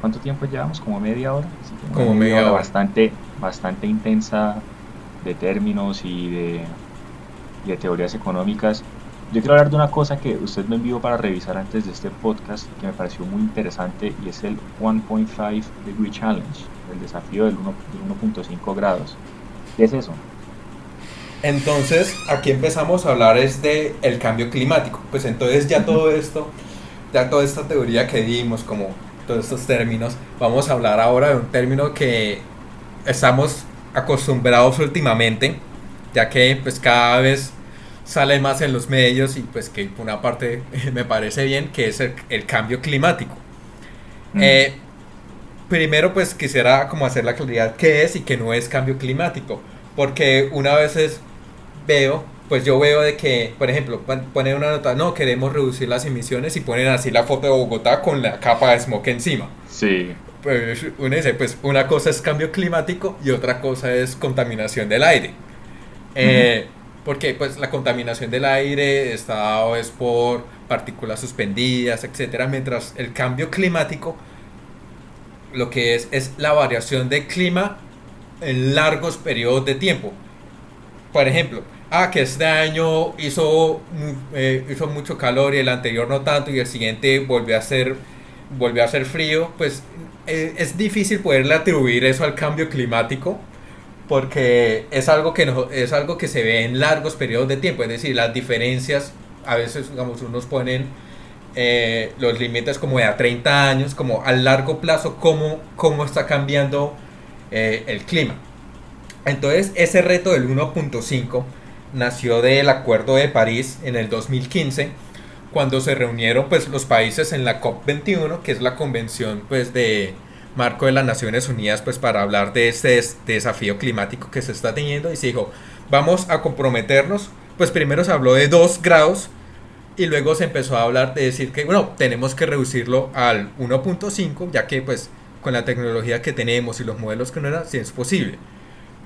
S1: ¿Cuánto tiempo llevamos? ¿Como media hora?
S2: como, media hora.
S1: Bastante, bastante intensa de términos y de, y de teorías económicas. Yo quiero hablar de una cosa que usted me envió para revisar antes de este podcast que me pareció muy interesante y es el 1.5 Degree Challenge el desafío del 1.5 grados. ¿Qué es eso?
S2: Entonces, aquí empezamos a hablar es de el cambio climático. Pues entonces ya todo esto, ya toda esta teoría que dimos, como todos estos términos, vamos a hablar ahora de un término que estamos acostumbrados últimamente, ya que pues cada vez sale más en los medios y pues que por una parte <laughs> me parece bien, que es el, cambio climático. Eh, primero pues quisiera como hacer la claridad qué es y qué no es cambio climático. Porque una vez veo, pues yo veo de que, por ejemplo, ponen una nota, no, queremos reducir las emisiones y ponen así la foto de Bogotá con la capa de smog encima.
S1: Sí.
S2: Pues uno dice, pues una cosa es cambio climático y otra cosa es contaminación del aire. Eh, porque pues la contaminación del aire está es por partículas suspendidas, etcétera, mientras el cambio climático lo que es es la variación de clima en largos periodos de tiempo. Por ejemplo, ah, que este año hizo, eh, hizo mucho calor y el anterior no tanto y el siguiente volvió a ser, volvió a ser frío, pues eh, es difícil poderle atribuir eso al cambio climático porque es algo que no, es algo que se ve en largos periodos de tiempo, es decir, las diferencias a veces digamos unos ponen eh, los límites como de a 30 años, como a largo plazo, cómo, cómo está cambiando el clima. Entonces, ese reto del 1.5 nació del Acuerdo de París en el 2015, cuando se reunieron pues, los países en la COP21, que es la convención pues, de marco de las Naciones Unidas pues, para hablar de este desafío climático que se está teniendo, y se dijo, vamos a comprometernos, pues primero se habló de 2 grados, y luego se empezó a hablar de decir que, bueno, tenemos que reducirlo al 1.5, ya que pues con la tecnología que tenemos y los modelos que no eran, sí es posible.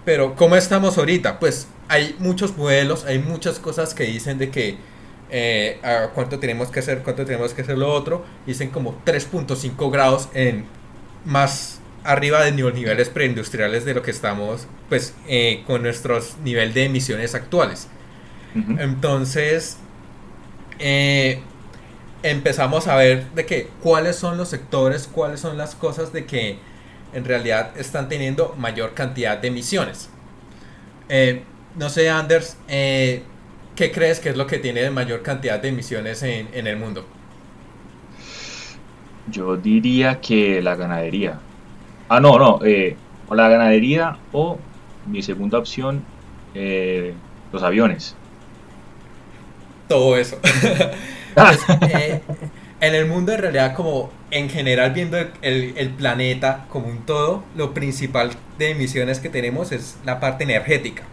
S2: Pero ¿cómo estamos ahorita? Pues hay muchos modelos, hay muchas cosas que dicen de que eh, cuánto tenemos que hacer, cuánto tenemos que hacer lo otro. Dicen como 3.5 grados en más arriba de los niveles preindustriales de lo que estamos, pues, eh, con nuestros niveles de emisiones actuales. Entonces, eh, empezamos a ver de que cuáles son los sectores, cuáles son las cosas de que en realidad están teniendo mayor cantidad de emisiones. Eh, no sé, Anders, eh, ¿qué crees que es lo que tiene de mayor cantidad de emisiones en, el mundo?
S1: Yo diría que la ganadería. Ah, no, no. Eh, o la ganadería o mi segunda opción, eh, los aviones.
S2: Todo eso. <laughs> Pues, <laughs> eh, en el mundo en realidad como en general viendo el, planeta como un todo, lo principal de emisiones que tenemos es la parte energética.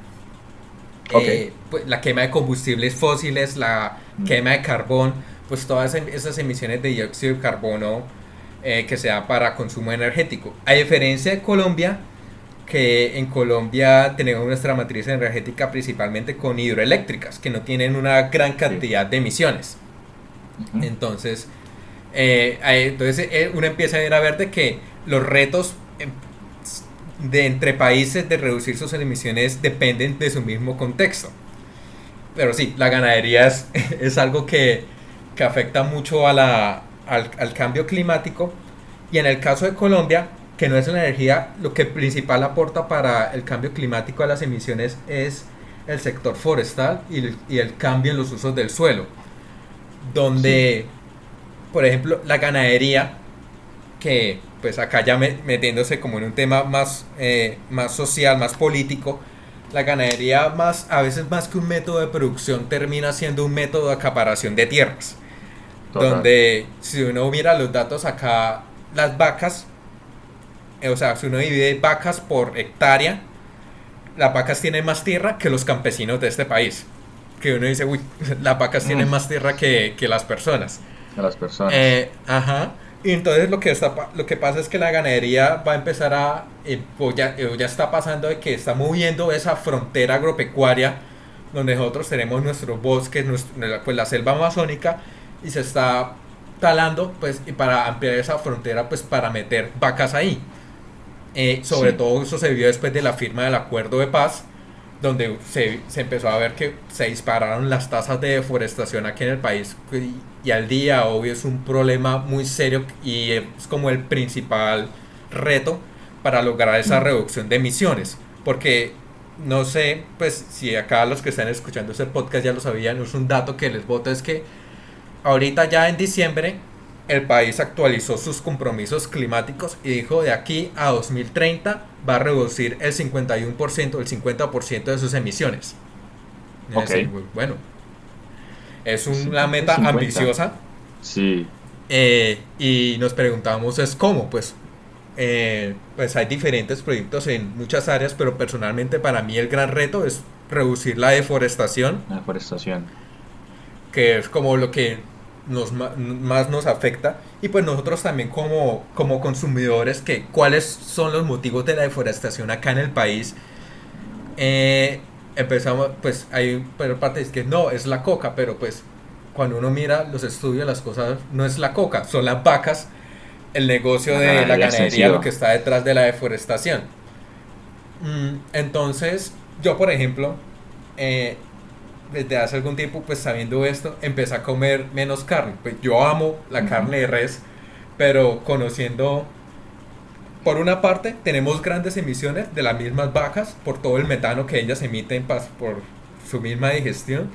S2: Pues, la quema de combustibles fósiles, la mm. quema de carbón, pues todas esas emisiones de dióxido de carbono eh, que se da para consumo energético. A diferencia de Colombia, que en Colombia tenemos nuestra matriz energética principalmente con hidroeléctricas, que no tienen una gran cantidad de emisiones. Entonces, eh, entonces eh, uno empieza a ver a ver de que los retos em, de entre países de reducir sus emisiones dependen de su mismo contexto. Pero sí, la ganadería es, <laughs> algo que, que afecta mucho a la, al, cambio climático. Y en el caso de Colombia, que no es la energía, lo que principal aporta para el cambio climático a las emisiones es el sector forestal y el, cambio en los usos del suelo, donde, por ejemplo, la ganadería, que pues acá ya metiéndose como en un tema más, eh, más social, más político, la ganadería más, a veces más que un método de producción termina siendo un método de acaparación de tierras. Donde si uno mira los datos acá, las vacas, eh, o sea, si uno divide vacas por hectárea, las vacas tienen más tierra que los campesinos de este país. Que uno dice, uy, las vacas tienen mm. más tierra que, las personas.
S1: Que las personas.
S2: Eh, ajá. Y entonces lo que, está, lo que pasa es que la ganadería va a empezar a, eh, ya, ya está pasando de que está moviendo esa frontera agropecuaria donde nosotros tenemos nuestros bosques, pues la selva amazónica, y se está talando pues y para ampliar esa frontera pues para meter vacas ahí eh, sobre todo eso se vio después de la firma del acuerdo de paz donde se, se, empezó a ver que se dispararon las tasas de deforestación aquí en el país y, y, al día obvio es un problema muy serio y es como el principal reto para lograr esa mm. reducción de emisiones porque no sé pues si acá los que están escuchando este podcast ya lo sabían es un dato que les voto es que ahorita ya en diciembre el país actualizó sus compromisos climáticos y dijo de aquí a 2030 va a reducir el 51%, el 50% de sus emisiones. bueno, es una meta ambiciosa.
S1: Sí.
S2: Eh, y nos preguntamos es cómo, pues, eh, pues hay diferentes proyectos en muchas áreas, pero personalmente para mí el gran reto es reducir la deforestación.
S1: La deforestación.
S2: Que es como lo que nos, más nos afecta. Y pues nosotros también como, como consumidores que cuáles son los motivos de la deforestación acá en el país eh, empezamos pues hay pero parte es que no es la coca pero pues cuando uno mira los estudios las cosas no es la coca son las vacas el negocio de la ganadería lo que está detrás de la deforestación. Mm, entonces yo por ejemplo eh, desde hace algún tiempo, pues sabiendo esto, empecé a comer menos carne. Pues yo amo la carne de res, pero conociendo, por una parte, tenemos grandes emisiones de las mismas vacas por todo el metano que ellas emiten por su misma digestión.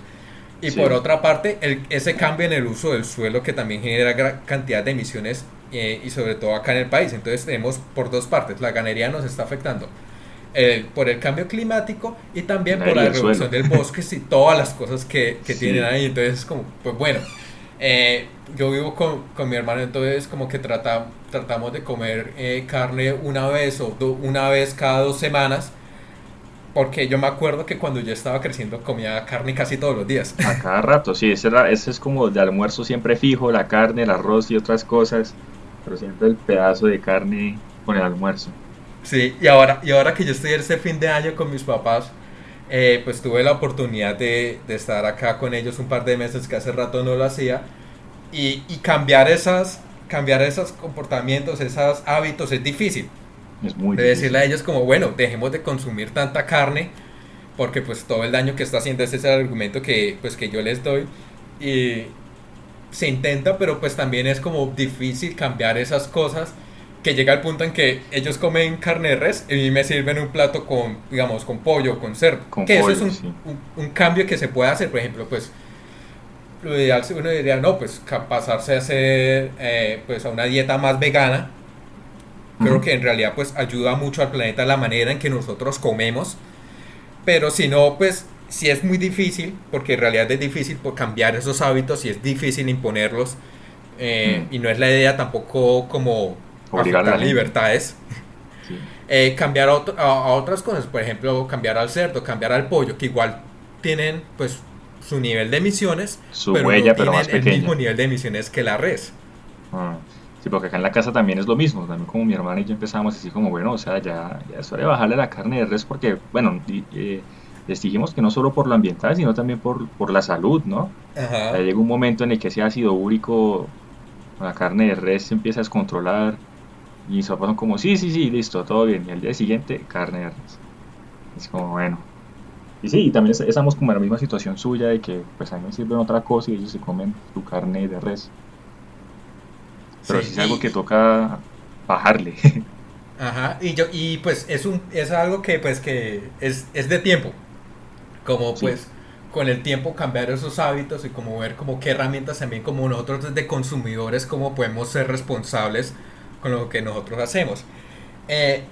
S2: Y por otra parte, el, ese cambio en el uso del suelo que también genera gran cantidad de emisiones eh, y sobre todo acá en el país. Entonces tenemos por dos partes, la ganadería nos está afectando eh, por el cambio climático y también por la reducción del bosque y todas las cosas que, que tienen ahí. Entonces, como, pues bueno, eh, yo vivo con, con, mi hermano, entonces como que trata, tratamos de comer eh, carne una vez o una vez cada dos semanas. Porque yo me acuerdo que cuando yo estaba creciendo comía carne casi todos los días.
S1: A cada rato, sí, ese, era, ese es como de almuerzo siempre fijo, la carne, el arroz y otras cosas, pero siempre el pedazo de carne con el almuerzo.
S2: Sí, y ahora, y ahora que yo estoy ese fin de año con mis papás, eh, pues tuve la oportunidad de, de, estar acá con ellos un par de meses que hace rato no lo hacía y, y cambiar esas cambiar esos comportamientos, esos hábitos es difícil.
S1: Es muy
S2: de decirle a ellos como, bueno, dejemos de consumir tanta carne porque pues todo el daño que está haciendo ese es el argumento que pues que yo les doy y se intenta, pero pues también es como difícil cambiar esas cosas que llega al punto en que ellos comen carne de res y me sirven un plato con, digamos, con pollo, con cerdo. que eso es un, un, cambio que se puede hacer, por ejemplo, pues lo ideal uno diría, no, pues pasarse a hacer, eh, pues a una dieta más vegana. Creo que en realidad pues ayuda mucho al planeta la manera en que nosotros comemos. Pero si no, pues si es muy difícil, porque en realidad es difícil por cambiar esos hábitos y es difícil imponerlos. Eh, y no es la idea tampoco como
S1: obligar a
S2: libertades. <laughs> Eh, cambiar a, otras cosas, por ejemplo, cambiar al cerdo, cambiar al pollo, que igual tienen pues su nivel de emisiones,
S1: su pero huella, pero más
S2: el mismo nivel de emisiones que la res.
S1: Ah, sí, porque acá en la casa también es lo mismo, también como mi hermana y yo empezamos así como, bueno, o sea, ya, ya es hora de bajarle la carne de res porque, bueno, eh, les dijimos que no solo por lo ambiental, sino también por, por la salud, ¿no? Ajá. llega un momento en el que ese ácido úrico, la carne de res se empieza a descontrolar y mis papás son como, sí, sí, sí, listo, todo bien. Y al día siguiente, carne de res. Es como, bueno. Y sí, también estamos como en la misma situación suya de que pues a mí me sirven otra cosa y ellos se comen su carne de res. Pero sí, es algo que toca bajarle. <laughs>
S2: Ajá, y yo, y pues es un, es algo que pues que es, es de tiempo. Como pues con el tiempo cambiar esos hábitos y como ver como qué herramientas también como nosotros desde consumidores, cómo podemos ser responsables con lo que nosotros hacemos. Eh,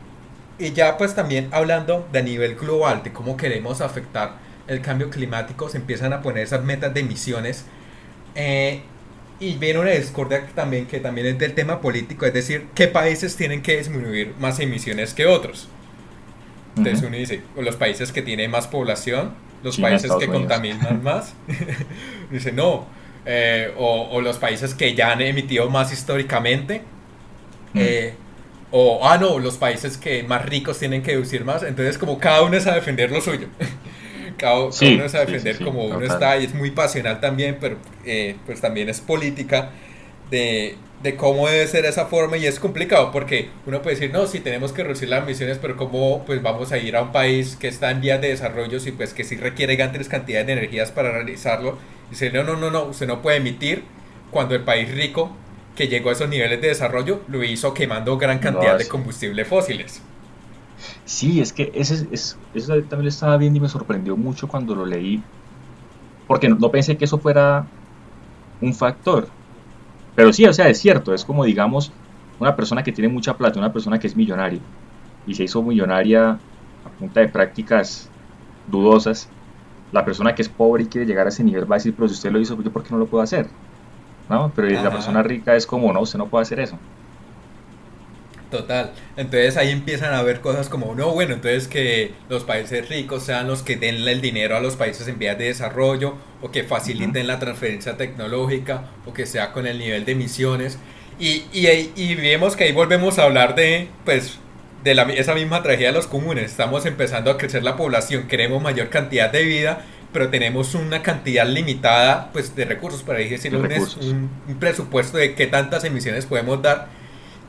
S2: y ya pues también hablando de nivel global, de cómo queremos afectar el cambio climático, se empiezan a poner esas metas de emisiones. Eh, y viene una discordia también que también es del tema político, es decir, qué países tienen que disminuir más emisiones que otros. Entonces uno dice, los países que tienen más población, los países que contaminan más, <laughs> dice no, eh, o, o, los países que ya han emitido más históricamente, Mm. Eh, o, ah, no, los países que más ricos tienen que deducir más. Entonces, como cada uno es a defender lo suyo. <laughs> cada, uno es a defender como uno está y es muy pasional también, pero eh, pues también es política de, de, cómo debe ser esa forma y es complicado porque uno puede decir, no, sí, tenemos que reducir las emisiones, pero ¿cómo pues vamos a ir a un país que está en vías de desarrollo y pues que sí requiere grandes cantidades de energías para realizarlo? Y dice, no, no, no, no, usted no puede emitir cuando el país rico que llegó a esos niveles de desarrollo lo hizo quemando gran cantidad de combustibles fósiles.
S1: Sí, es que ese, es, eso también lo estaba viendo y me sorprendió mucho cuando lo leí, porque no, pensé que eso fuera un factor. Pero sí, o sea, es cierto, es como digamos una persona que tiene mucha plata, una persona que es millonaria y se hizo millonaria a punta de prácticas dudosas. La persona que es pobre y quiere llegar a ese nivel va a decir, pero si usted lo hizo, ¿por qué no lo puedo hacer? ¿No? Pero la persona rica es como, no, usted no puede hacer eso.
S2: Total. Entonces ahí empiezan a ver cosas como, no, bueno, entonces que los países ricos sean los que den el dinero a los países en vías de desarrollo, o que faciliten la transferencia tecnológica, o que sea con el nivel de emisiones. Y, y, y vemos que ahí volvemos a hablar de, pues, de la, esa misma tragedia de los comunes. Estamos empezando a crecer la población, queremos mayor cantidad de vida, pero tenemos una cantidad limitada pues, de recursos, para decirlo, un, un, presupuesto de qué tantas emisiones podemos dar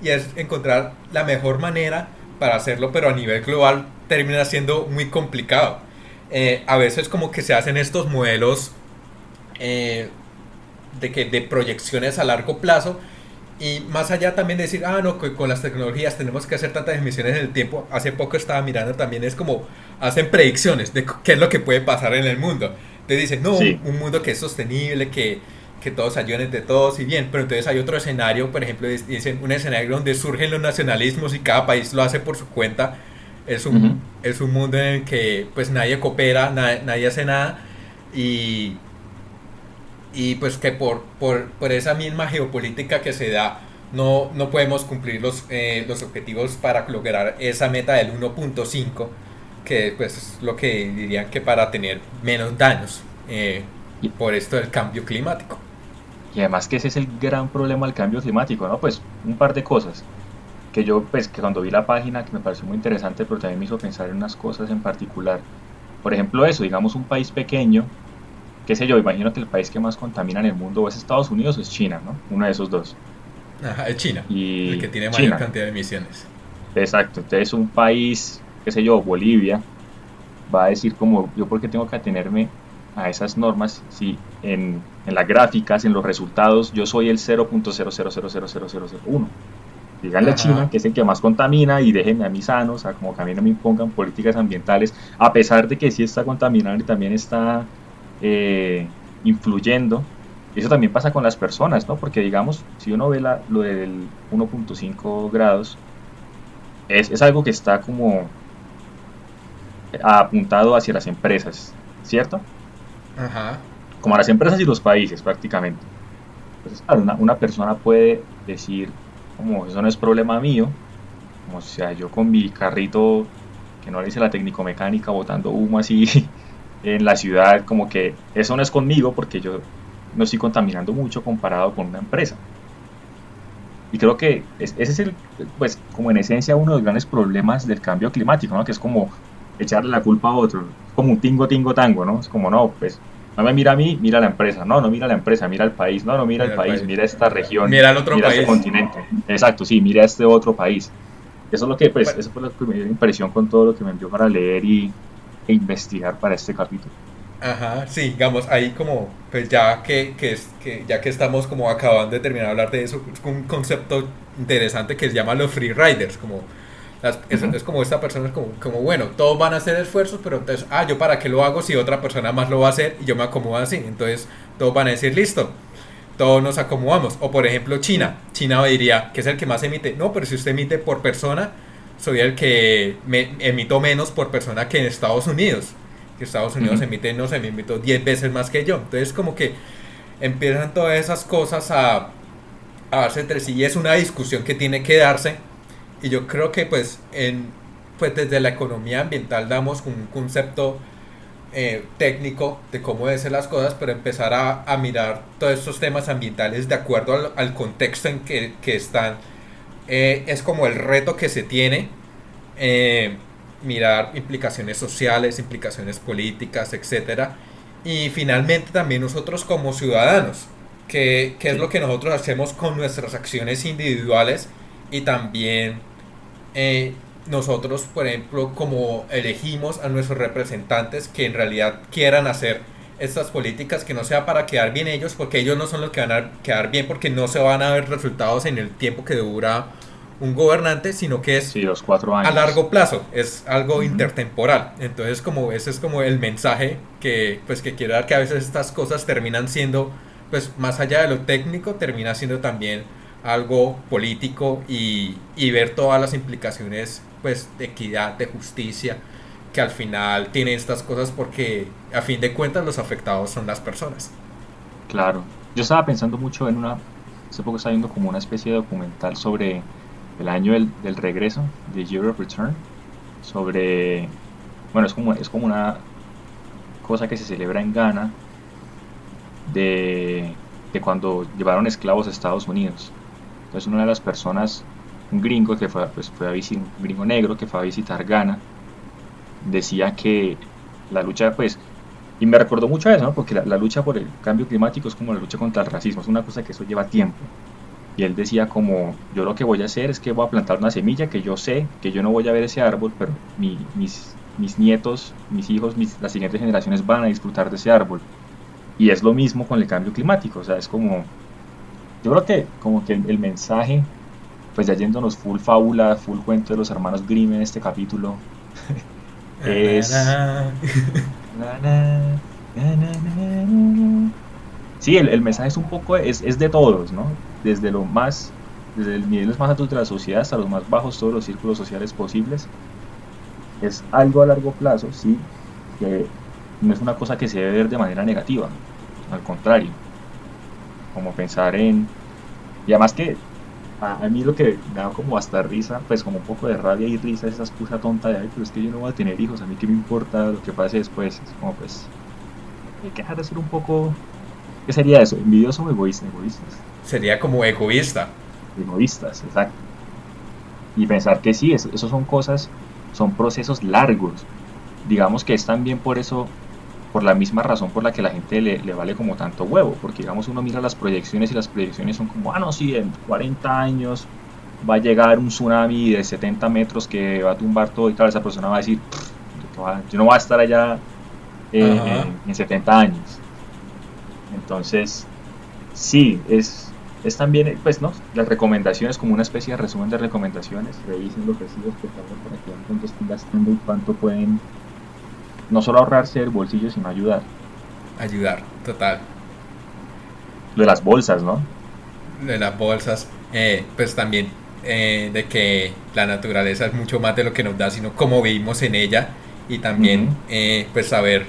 S2: y es encontrar la mejor manera para hacerlo, pero a nivel global termina siendo muy complicado. Eh, a veces como que se hacen estos modelos eh, de, que, de proyecciones a largo plazo y más allá también decir, ah, no, con las tecnologías tenemos que hacer tantas emisiones en el tiempo. Hace poco estaba mirando también, es como hacen predicciones de qué es lo que puede pasar en el mundo. Te dicen, no, un, mundo que es sostenible, que, que todos ayuden entre todos y bien. Pero entonces hay otro escenario, por ejemplo, dicen un escenario donde surgen los nacionalismos y cada país lo hace por su cuenta. Es un, es un mundo en el que pues nadie coopera, nadie hace nada y y pues que por, por, por, esa misma geopolítica que se da no, no podemos cumplir los, eh, los objetivos para lograr esa meta del 1.5 que pues es lo que dirían que para tener menos daños eh, por esto del cambio climático.
S1: Y además que ese es el gran problema del cambio climático no pues un par de cosas que yo pues que cuando vi la página que me pareció muy interesante pero también me hizo pensar en unas cosas en particular. Por ejemplo eso digamos un país pequeño qué sé yo, imagino que el país que más contamina en el mundo o es Estados Unidos o es China, ¿no? Uno de esos dos.
S2: Ajá, es China, y el que tiene mayor cantidad de emisiones.
S1: Exacto, entonces un país, qué sé yo, Bolivia, va a decir como, yo porque tengo que atenerme a esas normas si en, en las gráficas, en los resultados, yo soy el 0.0000001. Díganle a China, que es el que más contamina, y déjenme a mí sano, o sea, como que a mí no me impongan políticas ambientales, a pesar de que sí está contaminando y también está eh, influyendo eso también pasa con las personas, ¿no? Porque digamos, si uno ve la, lo del 1.5 grados, es, es algo que está como apuntado hacia las empresas, ¿cierto?
S2: Ajá.
S1: Como a las empresas y los países prácticamente. Entonces, claro, una, una persona puede decir, como eso no es problema mío, como sea yo con mi carrito que no le hice la técnico-mecánica botando humo así <laughs> en la ciudad, como que eso no es conmigo porque yo no estoy contaminando mucho comparado con una empresa. Y creo que ese es el, pues, como en esencia uno de los grandes problemas del cambio climático, ¿no? Que es como echarle la culpa a otro, como un tingo, tingo, tango, ¿no? Es como, no, pues, no me mira a mí, mira a la empresa, no, no mira la empresa, mira el país, no, no mira, el país, mira esta región,
S2: mira el otro
S1: mira
S2: este
S1: continente, exacto, sí, mira este otro país. Eso es lo que, pues, esa fue la primera impresión con todo lo que me envió para leer y, e investigar para este capítulo.
S2: Ajá, sí, digamos, ahí como, pues ya que, que, es, que, ya que estamos como acabando de terminar de hablar de eso, es un concepto interesante que se llama los free riders, como es, como esta persona es como, como, bueno, todos van a hacer esfuerzos, pero entonces, ah, yo para qué lo hago si otra persona más lo va a hacer y yo me acomodo así. Entonces, todos van a decir, listo, todos nos acomodamos. O por ejemplo, China. China diría, que es el que más emite. No, pero si usted emite por persona, soy el que me emito menos por persona que en Estados Unidos. Que Estados Unidos emite, no sé, me emito 10 veces más que yo. Entonces, como que empiezan todas esas cosas a, a darse entre sí y es una discusión que tiene que darse y yo creo que pues, en, pues desde la economía ambiental damos un concepto eh, técnico de cómo deben ser las cosas, pero empezar a, a mirar todos estos temas ambientales de acuerdo al, contexto en que, que están, eh, es como el reto que se tiene. Eh, mirar implicaciones sociales, implicaciones políticas, etc. Y finalmente también nosotros como ciudadanos, que, es lo que nosotros hacemos con nuestras acciones individuales y también eh, nosotros, por ejemplo, como elegimos a nuestros representantes que en realidad quieran hacer estas políticas, que no sea para quedar bien ellos, porque ellos no son los que van a quedar bien, porque no se van a ver resultados en el tiempo que dura un gobernante, sino que es
S1: los cuatro años.
S2: a largo plazo, es algo intertemporal. Entonces, como ese es como el mensaje que, pues, que quiero dar, que a veces estas cosas terminan siendo, pues, más allá de lo técnico, termina siendo también algo político y, ver todas las implicaciones pues de equidad, de justicia, que al final tienen estas cosas porque a fin de cuentas los afectados son las personas.
S1: Claro, yo estaba pensando mucho en una, hace poco estaba viendo como una especie de documental sobre el año del, regreso, de Year of Return, sobre, bueno, es como, es como una cosa que se celebra en Ghana de, de cuando llevaron esclavos a Estados Unidos. Entonces una de las personas, un gringo que fue, pues, fue a visitar, un gringo negro que fue a visitar Ghana, decía que la lucha, pues, y me recordó mucho a eso, ¿no? porque la, lucha por el cambio climático es como la lucha contra el racismo, es una cosa que eso lleva tiempo. Y él decía como, yo lo que voy a hacer es que voy a plantar una semilla que yo sé que yo no voy a ver ese árbol, pero mi, mis, mis nietos, mis hijos, las siguientes generaciones van a disfrutar de ese árbol. Y es lo mismo con el cambio climático, o sea, es como yo creo que como que el, mensaje, pues ya yéndonos full fábula, full cuento de los hermanos Grimm en este capítulo, es... sí, el, el, mensaje es un poco, es, es de todos, ¿no? Desde lo más, desde los niveles más altos de la sociedad hasta los más bajos, todos los círculos sociales posibles. Es algo a largo plazo, sí, que no es una cosa que se debe ver de manera negativa, al contrario como pensar en... Y además que a, mí lo que me da como hasta risa, pues como un poco de rabia y risa, esa excusa tonta de, ay, pero es que yo no voy a tener hijos, a mí qué me importa lo que pase después, es como pues... Hay que dejar de ser un poco... ¿Qué sería eso? ¿Envidioso o egoísta? Egoístas.
S2: Sería como egoísta.
S1: Egoístas, exacto. Y pensar que sí, eso, eso son cosas, son procesos largos. Digamos que es también por eso por la misma razón por la que la gente le, le, vale como tanto huevo, porque digamos uno mira las proyecciones y las proyecciones son como, ah, no, sí, en 40 años va a llegar un tsunami de 70 metros que va a tumbar todo y tal, esa persona va a decir, yo no voy a estar allá eh, en 70 años. Entonces, sí, es, es también, pues, ¿no? Las recomendaciones, como una especie de resumen de recomendaciones, revisen los residuos que para que vean cuánto están gastando y cuánto pueden no solo ahorrarse el bolsillo, sino ayudar.
S2: Ayudar, total.
S1: Lo de las bolsas, ¿no?
S2: Lo de las bolsas, eh, pues también eh, de que la naturaleza es mucho más de lo que nos da, sino cómo vivimos en ella y también eh, pues saber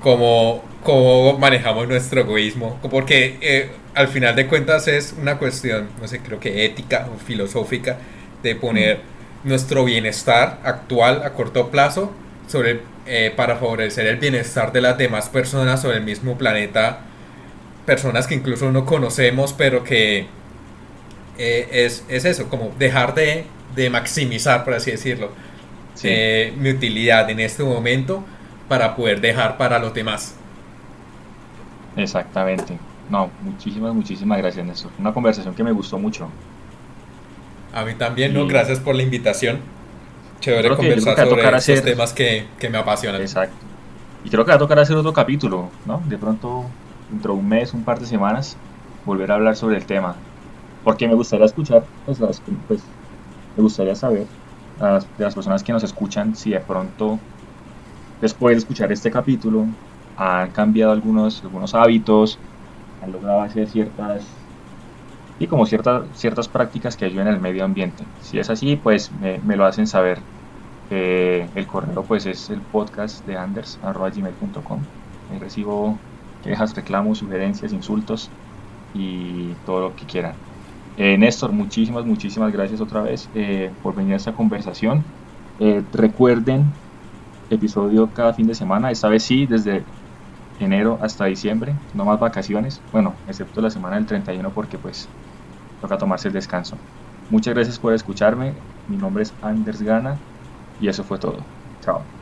S2: cómo, cómo manejamos nuestro egoísmo, porque al final de cuentas es una cuestión, no sé, creo que ética o filosófica de poner nuestro bienestar actual a corto plazo sobre, para favorecer el bienestar de las demás personas sobre el mismo planeta, personas que incluso no conocemos, pero que eh, es, es, eso, como dejar de, de, maximizar, por así decirlo, eh, mi utilidad en este momento para poder dejar para los demás.
S1: Exactamente. No, muchísimas, muchísimas gracias, Néstor. Una conversación que me gustó mucho.
S2: A mí también, ¿no? Gracias por la invitación. Chévere conversar sobre estos temas que, que, me apasionan.
S1: Exacto. Y creo que va a tocar hacer otro capítulo, ¿no? De pronto, dentro de un mes, un par de semanas, volver a hablar sobre el tema porque me gustaría escuchar, pues, pues me gustaría saber de las personas que nos escuchan si de pronto después de escuchar este capítulo han cambiado algunos, algunos hábitos, han logrado hacer ciertas y como ciertas, ciertas prácticas que ayuden al medio ambiente. Si es así, pues me, lo hacen saber. Eh, el correo pues es el podcast de anders.gmail.com. Recibo quejas, reclamos, sugerencias, insultos y todo lo que quieran. Eh, Néstor, muchísimas, muchísimas gracias otra vez eh, por venir a esta conversación. Eh, recuerden, episodio cada fin de semana, esta vez sí, desde enero hasta diciembre, no más vacaciones, bueno, excepto la semana del 31 porque pues toca tomarse el descanso. Muchas gracias por escucharme, mi nombre es Anders Gana y eso fue todo. Chao.